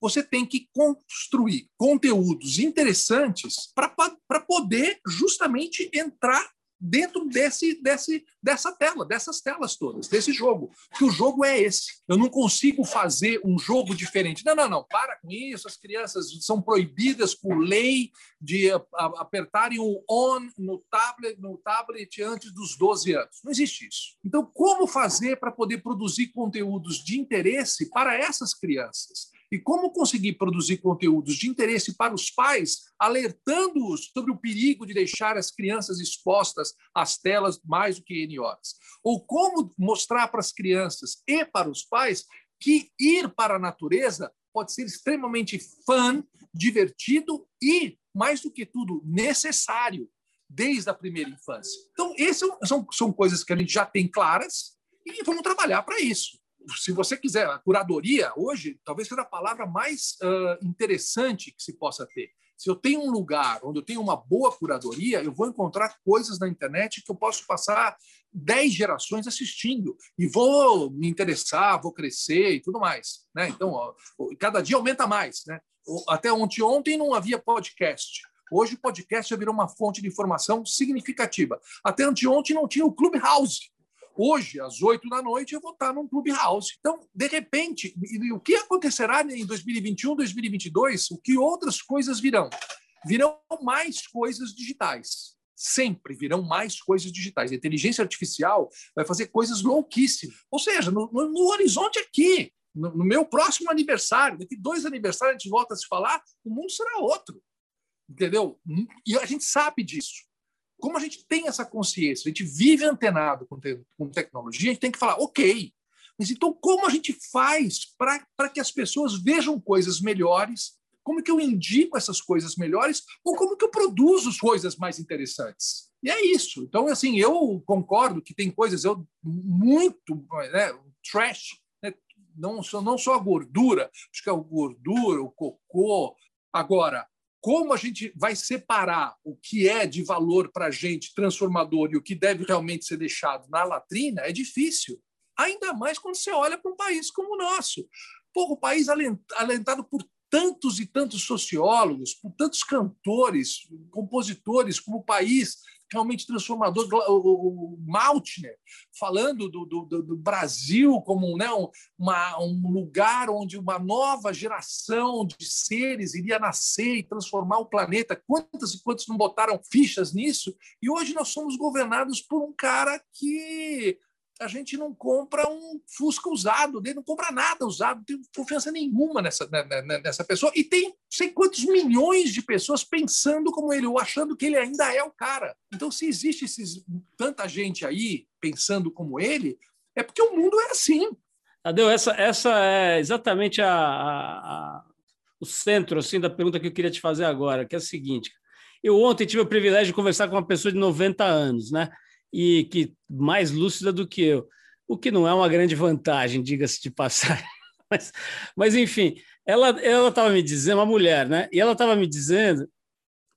você tem que construir conteúdos interessantes para poder justamente entrar dentro desse, desse, dessa tela, dessas telas todas, desse jogo. Que o jogo é esse. Eu não consigo fazer um jogo diferente. Não, não, não. Para com isso. As crianças são proibidas por lei de apertarem o on no tablet, no tablet antes dos 12 anos. Não existe isso. Então, como fazer para poder produzir conteúdos de interesse para essas crianças? E como conseguir produzir conteúdos de interesse para os pais, alertando-os sobre o perigo de deixar as crianças expostas às telas mais do que N horas? Ou como mostrar para as crianças e para os pais que ir para a natureza pode ser extremamente fã, divertido e, mais do que tudo, necessário desde a primeira infância. Então, essas são, são coisas que a gente já tem claras e vamos trabalhar para isso se você quiser, a curadoria hoje talvez seja a palavra mais uh, interessante que se possa ter. Se eu tenho um lugar onde eu tenho uma boa curadoria, eu vou encontrar coisas na internet que eu posso passar dez gerações assistindo e vou me interessar, vou crescer e tudo mais. Né? Então, ó, cada dia aumenta mais. Né? Até ontem, ontem não havia podcast. Hoje o podcast já virou uma fonte de informação significativa. Até anteontem não tinha o Clubhouse. Hoje, às oito da noite, eu vou estar num Clubhouse. Então, de repente, o que acontecerá em 2021, 2022? O que outras coisas virão? Virão mais coisas digitais. Sempre virão mais coisas digitais. A inteligência artificial vai fazer coisas louquíssimas. Ou seja, no, no, no horizonte aqui, no, no, meu próximo aniversário, daqui dois aniversários a gente volta a se falar, o mundo será outro. Entendeu? E a gente sabe disso como a gente tem essa consciência, a gente vive antenado com, te, com tecnologia, a gente tem que falar, ok, mas então como a gente faz para que as pessoas vejam coisas melhores? Como que eu indico essas coisas melhores? Ou como que eu produzo coisas mais interessantes? E é isso. Então, assim, eu concordo que tem coisas eu muito né, trash, né, não, só, não só a gordura, acho que é gordura, o cocô. Agora, como a gente vai separar o que é de valor para a gente transformador e o que deve realmente ser deixado na latrina é difícil. Ainda mais quando você olha para um país como o nosso. Pô, o país alentado por tantos e tantos sociólogos, por tantos cantores, compositores, como o país realmente transformador, o Maltner, falando do, do, do Brasil como né, uma, um lugar onde uma nova geração de seres iria nascer e transformar o planeta. Quantas e quantos não botaram fichas nisso? E hoje nós somos governados por um cara que a gente não compra um Fusca usado, ele não compra nada usado, não tem confiança nenhuma nessa, né, né, né, nessa pessoa. E tem sei quantos milhões de pessoas pensando como ele, ou achando que ele ainda é o cara. Então, se existe esses, tanta gente aí pensando como ele, é porque o mundo é assim. Tadeu, essa, essa é exatamente a, a, a, o centro assim, da pergunta que eu queria te fazer agora, que é a seguinte. Eu ontem tive o privilégio de conversar com uma pessoa de 90 anos, né? E que mais lúcida do que eu, o que não é uma grande vantagem, diga-se de passagem. Mas, mas enfim, ela estava me dizendo, uma mulher, né? E ela estava me dizendo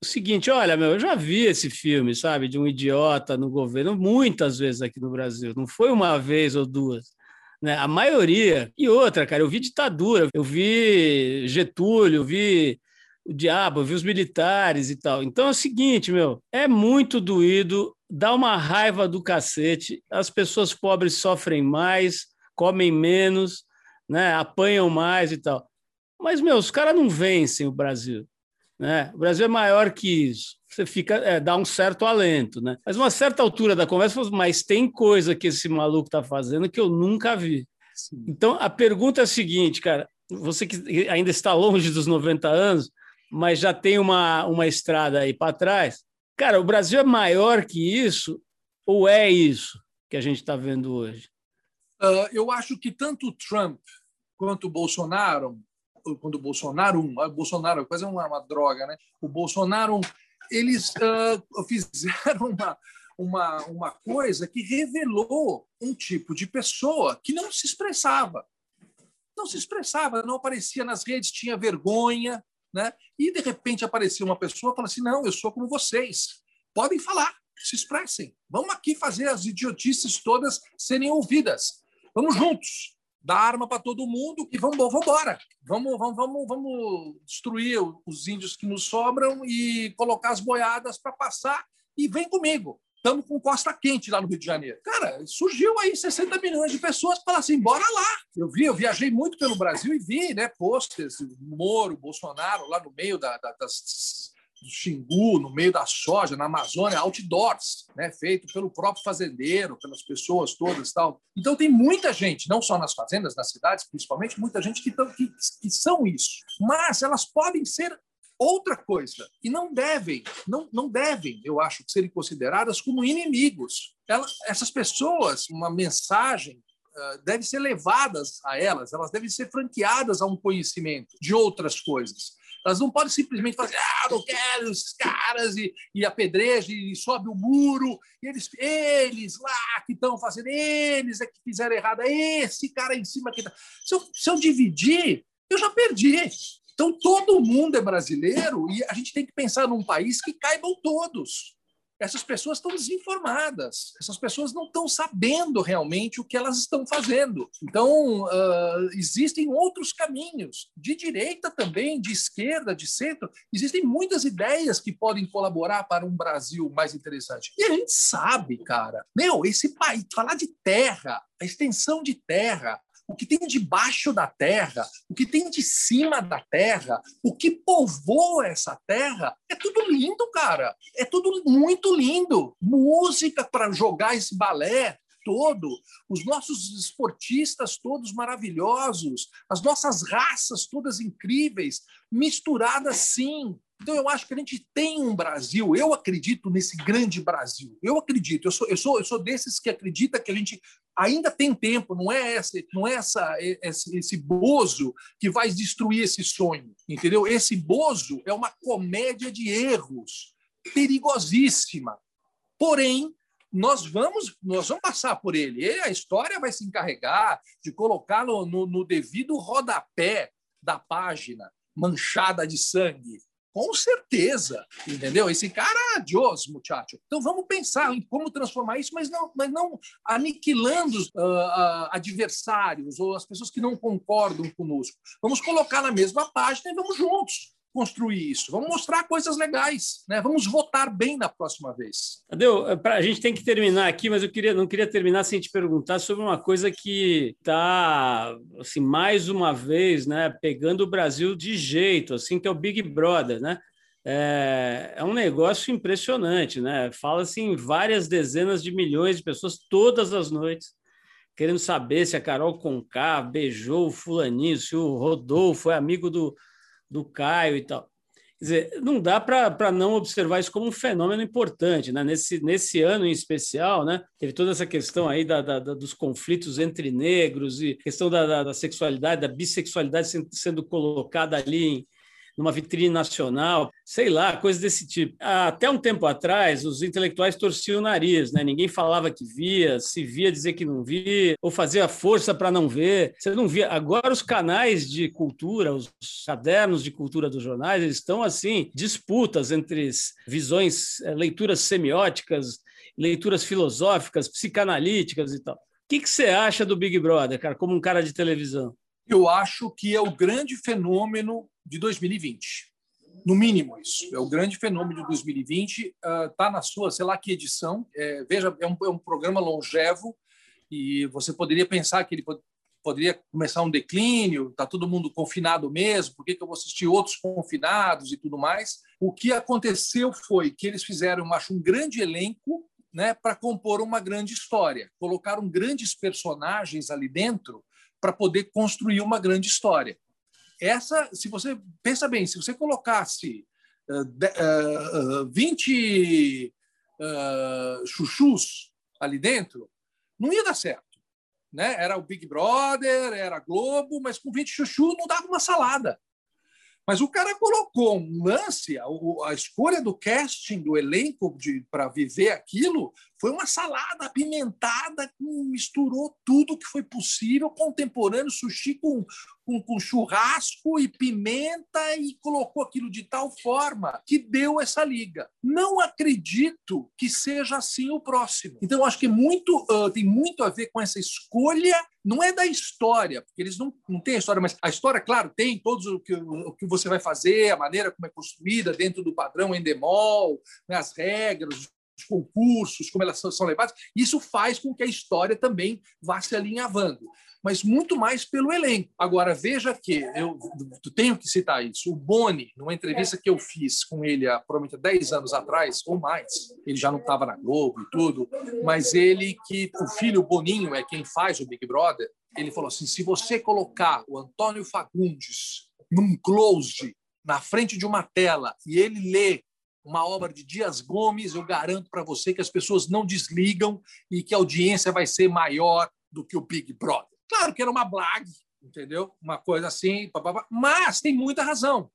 o seguinte: olha, meu, eu já vi esse filme, sabe, de um idiota no governo muitas vezes aqui no Brasil, não foi uma vez ou duas. Né? A maioria. E outra, cara, eu vi ditadura, eu vi Getúlio, eu vi o diabo, eu vi os militares e tal. Então é o seguinte, meu, é muito doído, dá uma raiva do cacete, as pessoas pobres sofrem mais, comem menos, né? apanham mais e tal. Mas, meu, os caras não vencem o Brasil. Né? O Brasil é maior que isso. Você fica, é, dá um certo alento, né? Mas uma certa altura da conversa, mas tem coisa que esse maluco está fazendo que eu nunca vi. Sim. Então a pergunta é a seguinte, cara: você que ainda está longe dos 90 anos, mas já tem uma, uma estrada aí para trás, cara, o Brasil é maior que isso ou é isso que a gente está vendo hoje? Uh, eu acho que tanto o Trump quanto o Bolsonaro quando o Bolsonaro, o Bolsonaro quase uma, uma droga, né? O Bolsonaro, eles uh, fizeram uma, uma, uma coisa que revelou um tipo de pessoa que não se expressava. Não se expressava, não aparecia nas redes, tinha vergonha, né? E de repente aparecia uma pessoa e fala assim: não, eu sou como vocês. Podem falar, se expressem. Vamos aqui fazer as idiotices todas serem ouvidas. Vamos juntos dá arma para todo mundo e vamos, vamos embora. Vamos, vamos, vamos, vamos destruir os índios que nos sobram e colocar as boiadas para passar e vem comigo. Estamos com costa quente lá no Rio de Janeiro. Cara, surgiu aí 60 milhões de pessoas que assim: bora lá. Eu vi, eu viajei muito pelo Brasil e vi, né, posters, Moro, Bolsonaro lá no meio da, da, das do Xingu, no meio da soja, na Amazônia, outdoors, né, feito pelo próprio fazendeiro, pelas pessoas todas tal. Então tem muita gente, não só nas fazendas, nas cidades, principalmente, muita gente que, tão, que, que são isso. Mas elas podem ser outra coisa e não devem, não, não devem, eu acho, serem consideradas como inimigos. Essas pessoas, uma mensagem uh, deve ser levadas a elas, elas devem ser franqueadas a um conhecimento de outras coisas. Elas não podem simplesmente fazer, ah, não quero esses caras, e, e apedreja, e sobe o muro, e eles, eles lá que estão fazendo, eles é que fizeram errado, é esse cara em cima que tá. Se eu, se eu dividir, eu já perdi. Então, todo mundo é brasileiro e a gente tem que pensar num país que caibam todos essas pessoas estão desinformadas, essas pessoas não estão sabendo realmente o que elas estão fazendo. Então, uh, existem outros caminhos, de direita também, de esquerda, de centro, existem muitas ideias que podem colaborar para um Brasil mais interessante. E a gente sabe, cara, meu, esse país, falar de terra, a extensão de terra, o que tem debaixo da terra, o que tem de cima da terra, o que povoa essa terra, é tudo lindo, cara. É tudo muito lindo. Música para jogar esse balé todo, os nossos esportistas todos maravilhosos, as nossas raças todas incríveis, misturadas sim, então, eu acho que a gente tem um Brasil, eu acredito nesse grande Brasil. Eu acredito, eu sou, eu sou, eu sou desses que acredita que a gente ainda tem tempo, não é esse, não é essa, esse, esse bozo que vai destruir esse sonho, entendeu? Esse bozo é uma comédia de erros perigosíssima. Porém, nós vamos, nós vamos passar por ele. A história vai se encarregar de colocá-lo no, no devido rodapé da página manchada de sangue com certeza, entendeu? Esse cara, adiós, muchacho. Então vamos pensar em como transformar isso, mas não, mas não aniquilando uh, adversários ou as pessoas que não concordam conosco. Vamos colocar na mesma página e vamos juntos construir isso. Vamos mostrar coisas legais, né? Vamos votar bem na próxima vez. Tadeu, é, a gente tem que terminar aqui, mas eu queria, não queria terminar sem te perguntar sobre uma coisa que está, assim, mais uma vez, né, pegando o Brasil de jeito, assim, que é o Big Brother, né? É, é um negócio impressionante, né? Fala-se em várias dezenas de milhões de pessoas todas as noites querendo saber se a Carol Conká beijou o fulaninho, se o Rodolfo foi amigo do, do Caio e tal. Quer dizer, não dá para não observar isso como um fenômeno importante. Né? Nesse, nesse ano em especial, né? teve toda essa questão aí da, da, da dos conflitos entre negros e questão da, da, sexualidade, da bissexualidade sendo, sendo colocada ali em, numa vitrine nacional, sei lá, coisas desse tipo. Até um tempo atrás, os intelectuais torciam o nariz, né? Ninguém falava que via, se via dizer que não via, ou fazia força para não ver. Você não via. Agora os canais de cultura, os cadernos de cultura dos jornais, eles estão assim, disputas entre visões, eh, leituras semióticas, leituras filosóficas, psicanalíticas e tal. O que, que você acha do Big Brother, cara, como um cara de televisão? Eu acho que é o grande fenômeno de 2020. No mínimo, isso. É o grande fenômeno de 2020. Está uh, na sua, sei lá que edição. É, veja, é um, é um, programa longevo e você poderia pensar que ele pod poderia começar um declínio, está todo mundo confinado mesmo, por que, que eu vou assistir outros confinados e tudo mais? O que aconteceu foi que eles fizeram, acho, um grande elenco né, para compor uma grande história. Colocaram grandes personagens ali dentro para poder construir uma grande história. Essa, se você pensa bem, se você colocasse uh, uh, uh, 20 uh, chuchus ali dentro, não ia dar certo. Né? Era o Big Brother, era Globo, mas com 20 chuchu não dava uma salada. Mas o cara colocou um lance, a, a escolha do casting, do elenco para viver aquilo, foi uma salada apimentada, misturou tudo que foi possível, contemporâneo, sushi com, com, com, churrasco e pimenta, e colocou aquilo de tal forma que deu essa liga. Não acredito que seja assim o próximo. Então, acho que muito, uh, tem muito a ver com essa escolha não é da história, porque eles não, não têm a história, mas a história, claro, tem todos o que, o que você vai fazer, a maneira como é construída dentro do padrão Endemol, né, as regras, os concursos, como elas são levadas. Isso faz com que a história também vá se alinhavando mas muito mais pelo elenco. Agora, veja que eu tenho que citar isso. O Boni, numa entrevista que eu fiz com ele há provavelmente 10 anos atrás, ou mais, ele já não estava na Globo e tudo, mas ele que o filho Boninho é quem faz o Big Brother, ele falou assim: se você colocar o Antônio Fagundes num close na frente de uma tela e ele lê uma obra de Dias Gomes, eu garanto para você que as pessoas não desligam e que a audiência vai ser maior do que o Big Brother. Claro que era uma blague, entendeu? Uma coisa assim, mas tem muita razão.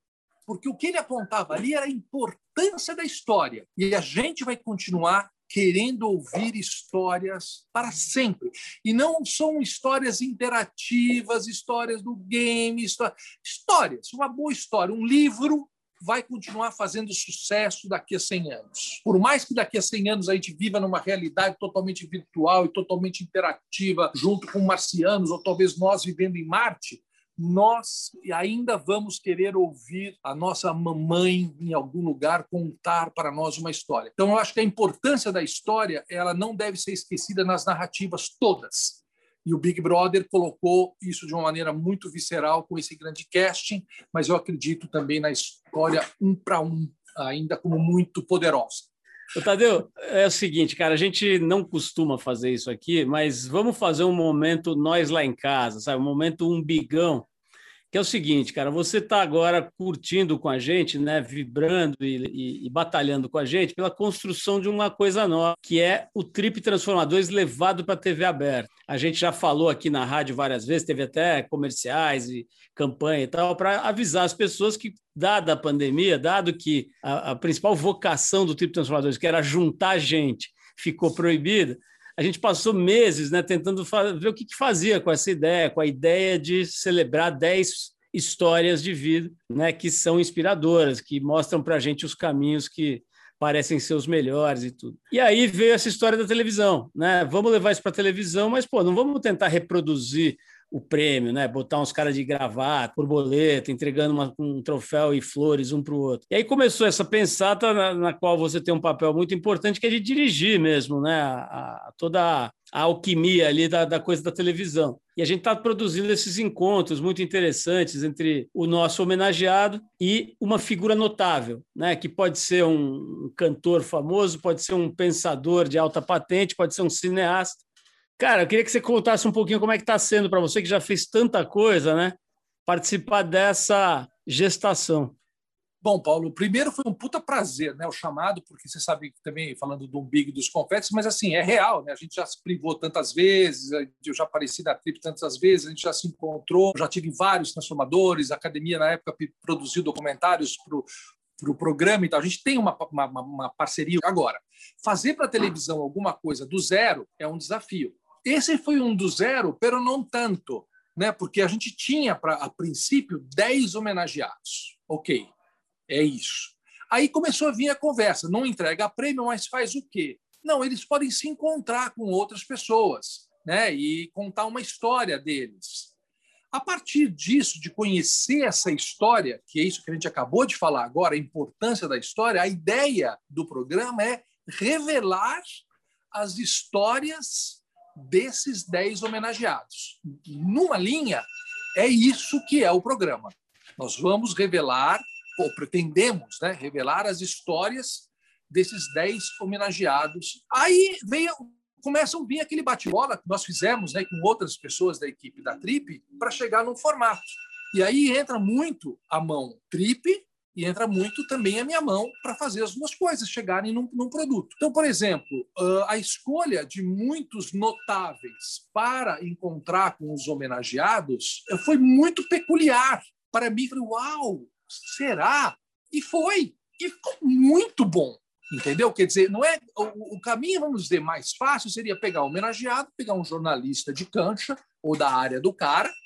Porque o que ele apontava ali era a importância da história. E a gente vai continuar querendo ouvir histórias para sempre. E não são histórias interativas, histórias do game, histórias, uma boa história, um livro vai continuar fazendo sucesso daqui a 100 anos. Por mais que daqui a 100 anos a gente viva numa realidade totalmente virtual e totalmente interativa, junto com marcianos, ou talvez nós vivendo em Marte, nós ainda vamos querer ouvir a nossa mamãe em algum lugar contar para nós uma história. Então, eu acho que a importância da história ela não deve ser esquecida nas narrativas todas. E o Big Brother colocou isso de uma maneira muito visceral com esse grande casting, mas eu acredito também na história um para um, ainda como muito poderosa. Tadeu, é o seguinte, cara, a gente não costuma fazer isso aqui, mas vamos fazer um momento nós lá em casa, sabe? Um momento um bigão que é o seguinte, cara, você está agora curtindo com a gente, né, vibrando e, e, e, batalhando com a gente pela construção de uma coisa nova, que é o Trip Transformadores levado para a TV aberta. A gente já falou aqui na rádio várias vezes, teve até comerciais e campanha e tal, para avisar as pessoas que, dada a pandemia, dado que a, a principal vocação do Trip Transformadores, que era juntar gente, ficou proibida, a gente passou meses né, tentando ver o que, que, fazia com essa ideia, com a ideia de celebrar 10 histórias de vida né, que são inspiradoras, que mostram para a gente os caminhos que parecem ser os melhores e tudo. E aí veio essa história da televisão, né? Vamos levar isso para a televisão, mas pô, não vamos tentar reproduzir o prêmio, né? Botar uns caras de gravata, borboleta, entregando uma, um troféu e flores um para o outro. E aí começou essa pensata na, na, qual você tem um papel muito importante, que é de dirigir mesmo, né? A, a, toda a, alquimia ali da, da coisa da televisão. E a gente está produzindo esses encontros muito interessantes entre o nosso homenageado e uma figura notável, né? que pode ser um cantor famoso, pode ser um pensador de alta patente, pode ser um cineasta, Cara, eu queria que você contasse um pouquinho como é que está sendo para você, que já fez tanta coisa, né? Participar dessa gestação. Bom, Paulo, primeiro foi um puta prazer, né? O chamado, porque você sabe também, falando do umbigo dos confetes, mas assim, é real, né? A gente já se privou tantas vezes, eu já apareci na Trip tantas vezes, a gente já se encontrou, já tive vários transformadores, a academia na época produziu documentários para o pro programa e tal. A gente tem uma, uma, uma parceria. Agora, fazer para televisão alguma coisa do zero é um desafio. Esse foi um do zero, pero não tanto, né? Porque a gente tinha, pra, a princípio, 10 homenageados. Ok, é isso. Aí começou a vir a conversa. Não entrega prêmio, mas faz o quê? Não, eles podem se encontrar com outras pessoas né? e contar uma história deles. A partir disso, de conhecer essa história, que é isso que a gente acabou de falar agora, a importância da história, a ideia do programa é revelar as histórias desses dez homenageados. Numa linha, é isso que é o programa. Nós vamos revelar ou pretendemos né, revelar as histórias desses dez homenageados. Aí veio, começa a vir aquele bate-bola que nós fizemos né, com outras pessoas da equipe da Trip para chegar num formato. E aí entra muito a mão Trip e entra muito também a minha mão para fazer as duas coisas chegarem num, num produto. Então, por exemplo, a escolha de muitos notáveis para encontrar com os homenageados foi muito peculiar. Para mim, falei, uau, será? E foi. E ficou muito bom. Entendeu? Quer dizer, não é o, o, caminho, vamos dizer, mais fácil seria pegar o homenageado, pegar um jornalista de cancha ou da área do cara, uh,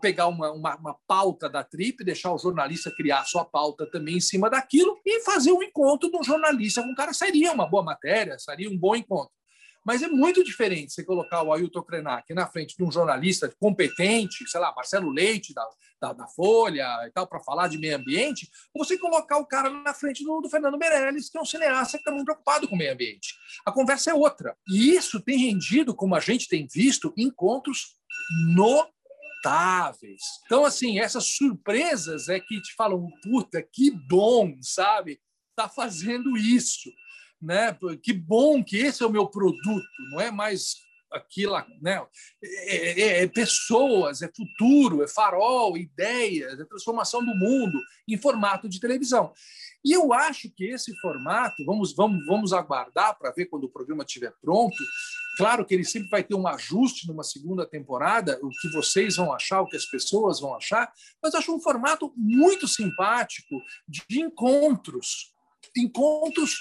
pegar uma, uma, uma, pauta da trip, deixar o jornalista criar sua pauta também em cima daquilo e fazer um encontro de um jornalista com um cara. Seria uma boa matéria, seria um bom encontro. Mas é muito diferente você colocar o Ailton Krenak na frente de um jornalista competente, sei lá, Marcelo Leite, da, da, da Folha e tal, para falar de meio ambiente, ou você colocar o cara na frente do, do Fernando Meirelles, que é um cineasta que está muito preocupado com o meio ambiente. A conversa é outra. E isso tem rendido, como a gente tem visto, encontros notáveis. Então, assim, essas surpresas é que te falam, puta, que bom, sabe? Tá fazendo isso né? Que bom que esse é o meu produto, não é mais aquilo, né? É, é, é, pessoas, é futuro, é farol, ideias, é transformação do mundo em formato de televisão. E eu acho que esse formato, vamos, vamos, vamos aguardar para ver quando o programa estiver pronto. Claro que ele sempre vai ter um ajuste numa segunda temporada, o que vocês vão achar, o que as pessoas vão achar, mas acho um formato muito simpático de encontros, encontros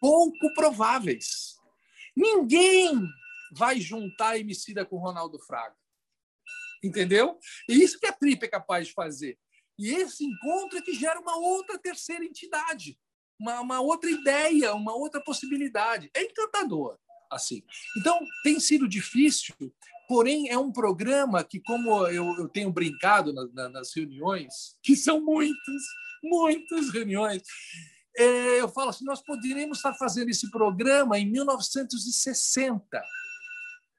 pouco prováveis. Ninguém vai juntar Emicida com Ronaldo Fraga. Entendeu? E isso que a Trip é capaz de fazer. E esse encontro é que gera uma outra terceira entidade, uma, uma outra ideia, uma outra possibilidade. É encantador. Assim. Então, tem sido difícil, porém, é um programa que, como eu, eu tenho brincado na, na, nas reuniões, que são muitas, muitas reuniões, é, eu falo assim, nós poderíamos estar fazendo esse programa em 1960,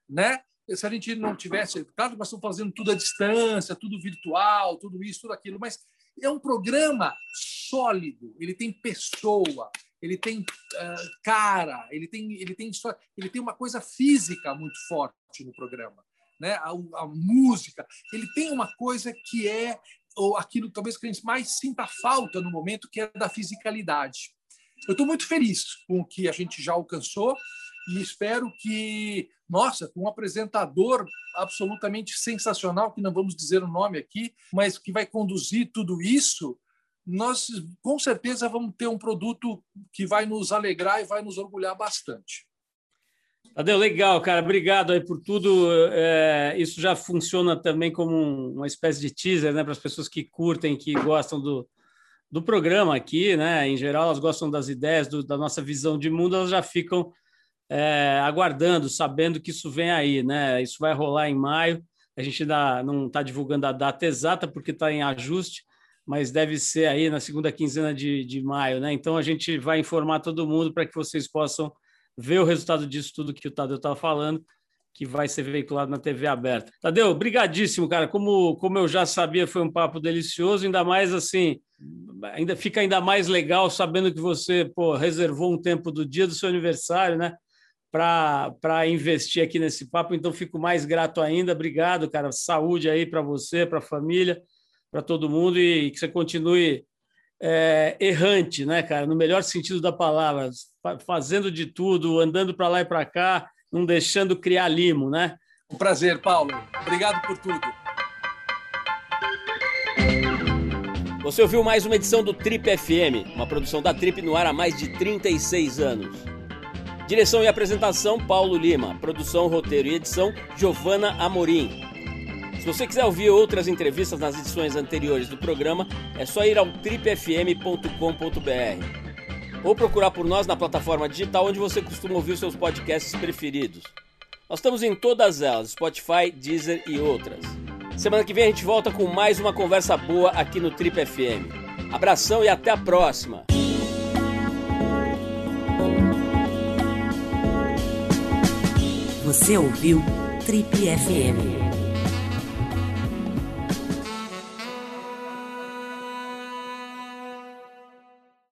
né? Se a gente não tivesse, claro que nós estamos fazendo tudo à distância, tudo virtual, tudo isso, tudo aquilo, mas é um programa sólido, ele tem pessoa, ele tem uh, cara, ele tem, ele tem ele tem uma coisa física muito forte no programa, né? A, a música, ele tem uma coisa que é ou aquilo talvez que a gente mais sinta falta no momento, que é da fisicalidade. Eu estou muito feliz com o que a gente já alcançou e espero que, nossa, com um apresentador absolutamente sensacional, que não vamos dizer o nome aqui, mas que vai conduzir tudo isso, nós com certeza vamos ter um produto que vai nos alegrar e vai nos orgulhar bastante. Tadeu, legal, cara. Obrigado aí por tudo. É, isso já funciona também como uma espécie de teaser né, para as pessoas que curtem, que gostam do, do programa aqui, né? Em geral, elas gostam das ideias, do, da nossa visão de mundo, elas já ficam é, aguardando, sabendo que isso vem aí, né? Isso vai rolar em maio. A gente ainda não está divulgando a data exata porque está em ajuste, mas deve ser aí na segunda quinzena de, de maio, né? Então a gente vai informar todo mundo para que vocês possam ver o resultado disso tudo que o Tadeu estava falando, que vai ser veiculado na TV aberta. Tadeu, brigadíssimo, cara. Como, como eu já sabia, foi um papo delicioso, ainda mais assim, ainda fica ainda mais legal sabendo que você pô, reservou um tempo do dia do seu aniversário, né? Para investir aqui nesse papo, então fico mais grato ainda. Obrigado, cara. Saúde aí para você, para a família, para todo mundo e que você continue é, errante, né, cara? No melhor sentido da palavra, fazendo de tudo, andando para lá e para cá, não deixando criar limo, né? Um prazer, Paulo. Obrigado por tudo. Você ouviu mais uma edição do Trip FM, uma produção da Trip no ar há mais de 36 anos. Direção e apresentação Paulo Lima, produção, roteiro e edição Giovana Amorim. Se você quiser ouvir outras entrevistas nas edições anteriores do programa, é só ir ao tripfm.com.br ou procurar por nós na plataforma digital onde você costuma ouvir seus podcasts preferidos. Nós estamos em todas elas, Spotify, Deezer e outras. Semana que vem a gente volta com mais uma conversa boa aqui no Trip FM. Abração e até a próxima! Você ouviu Trip FM.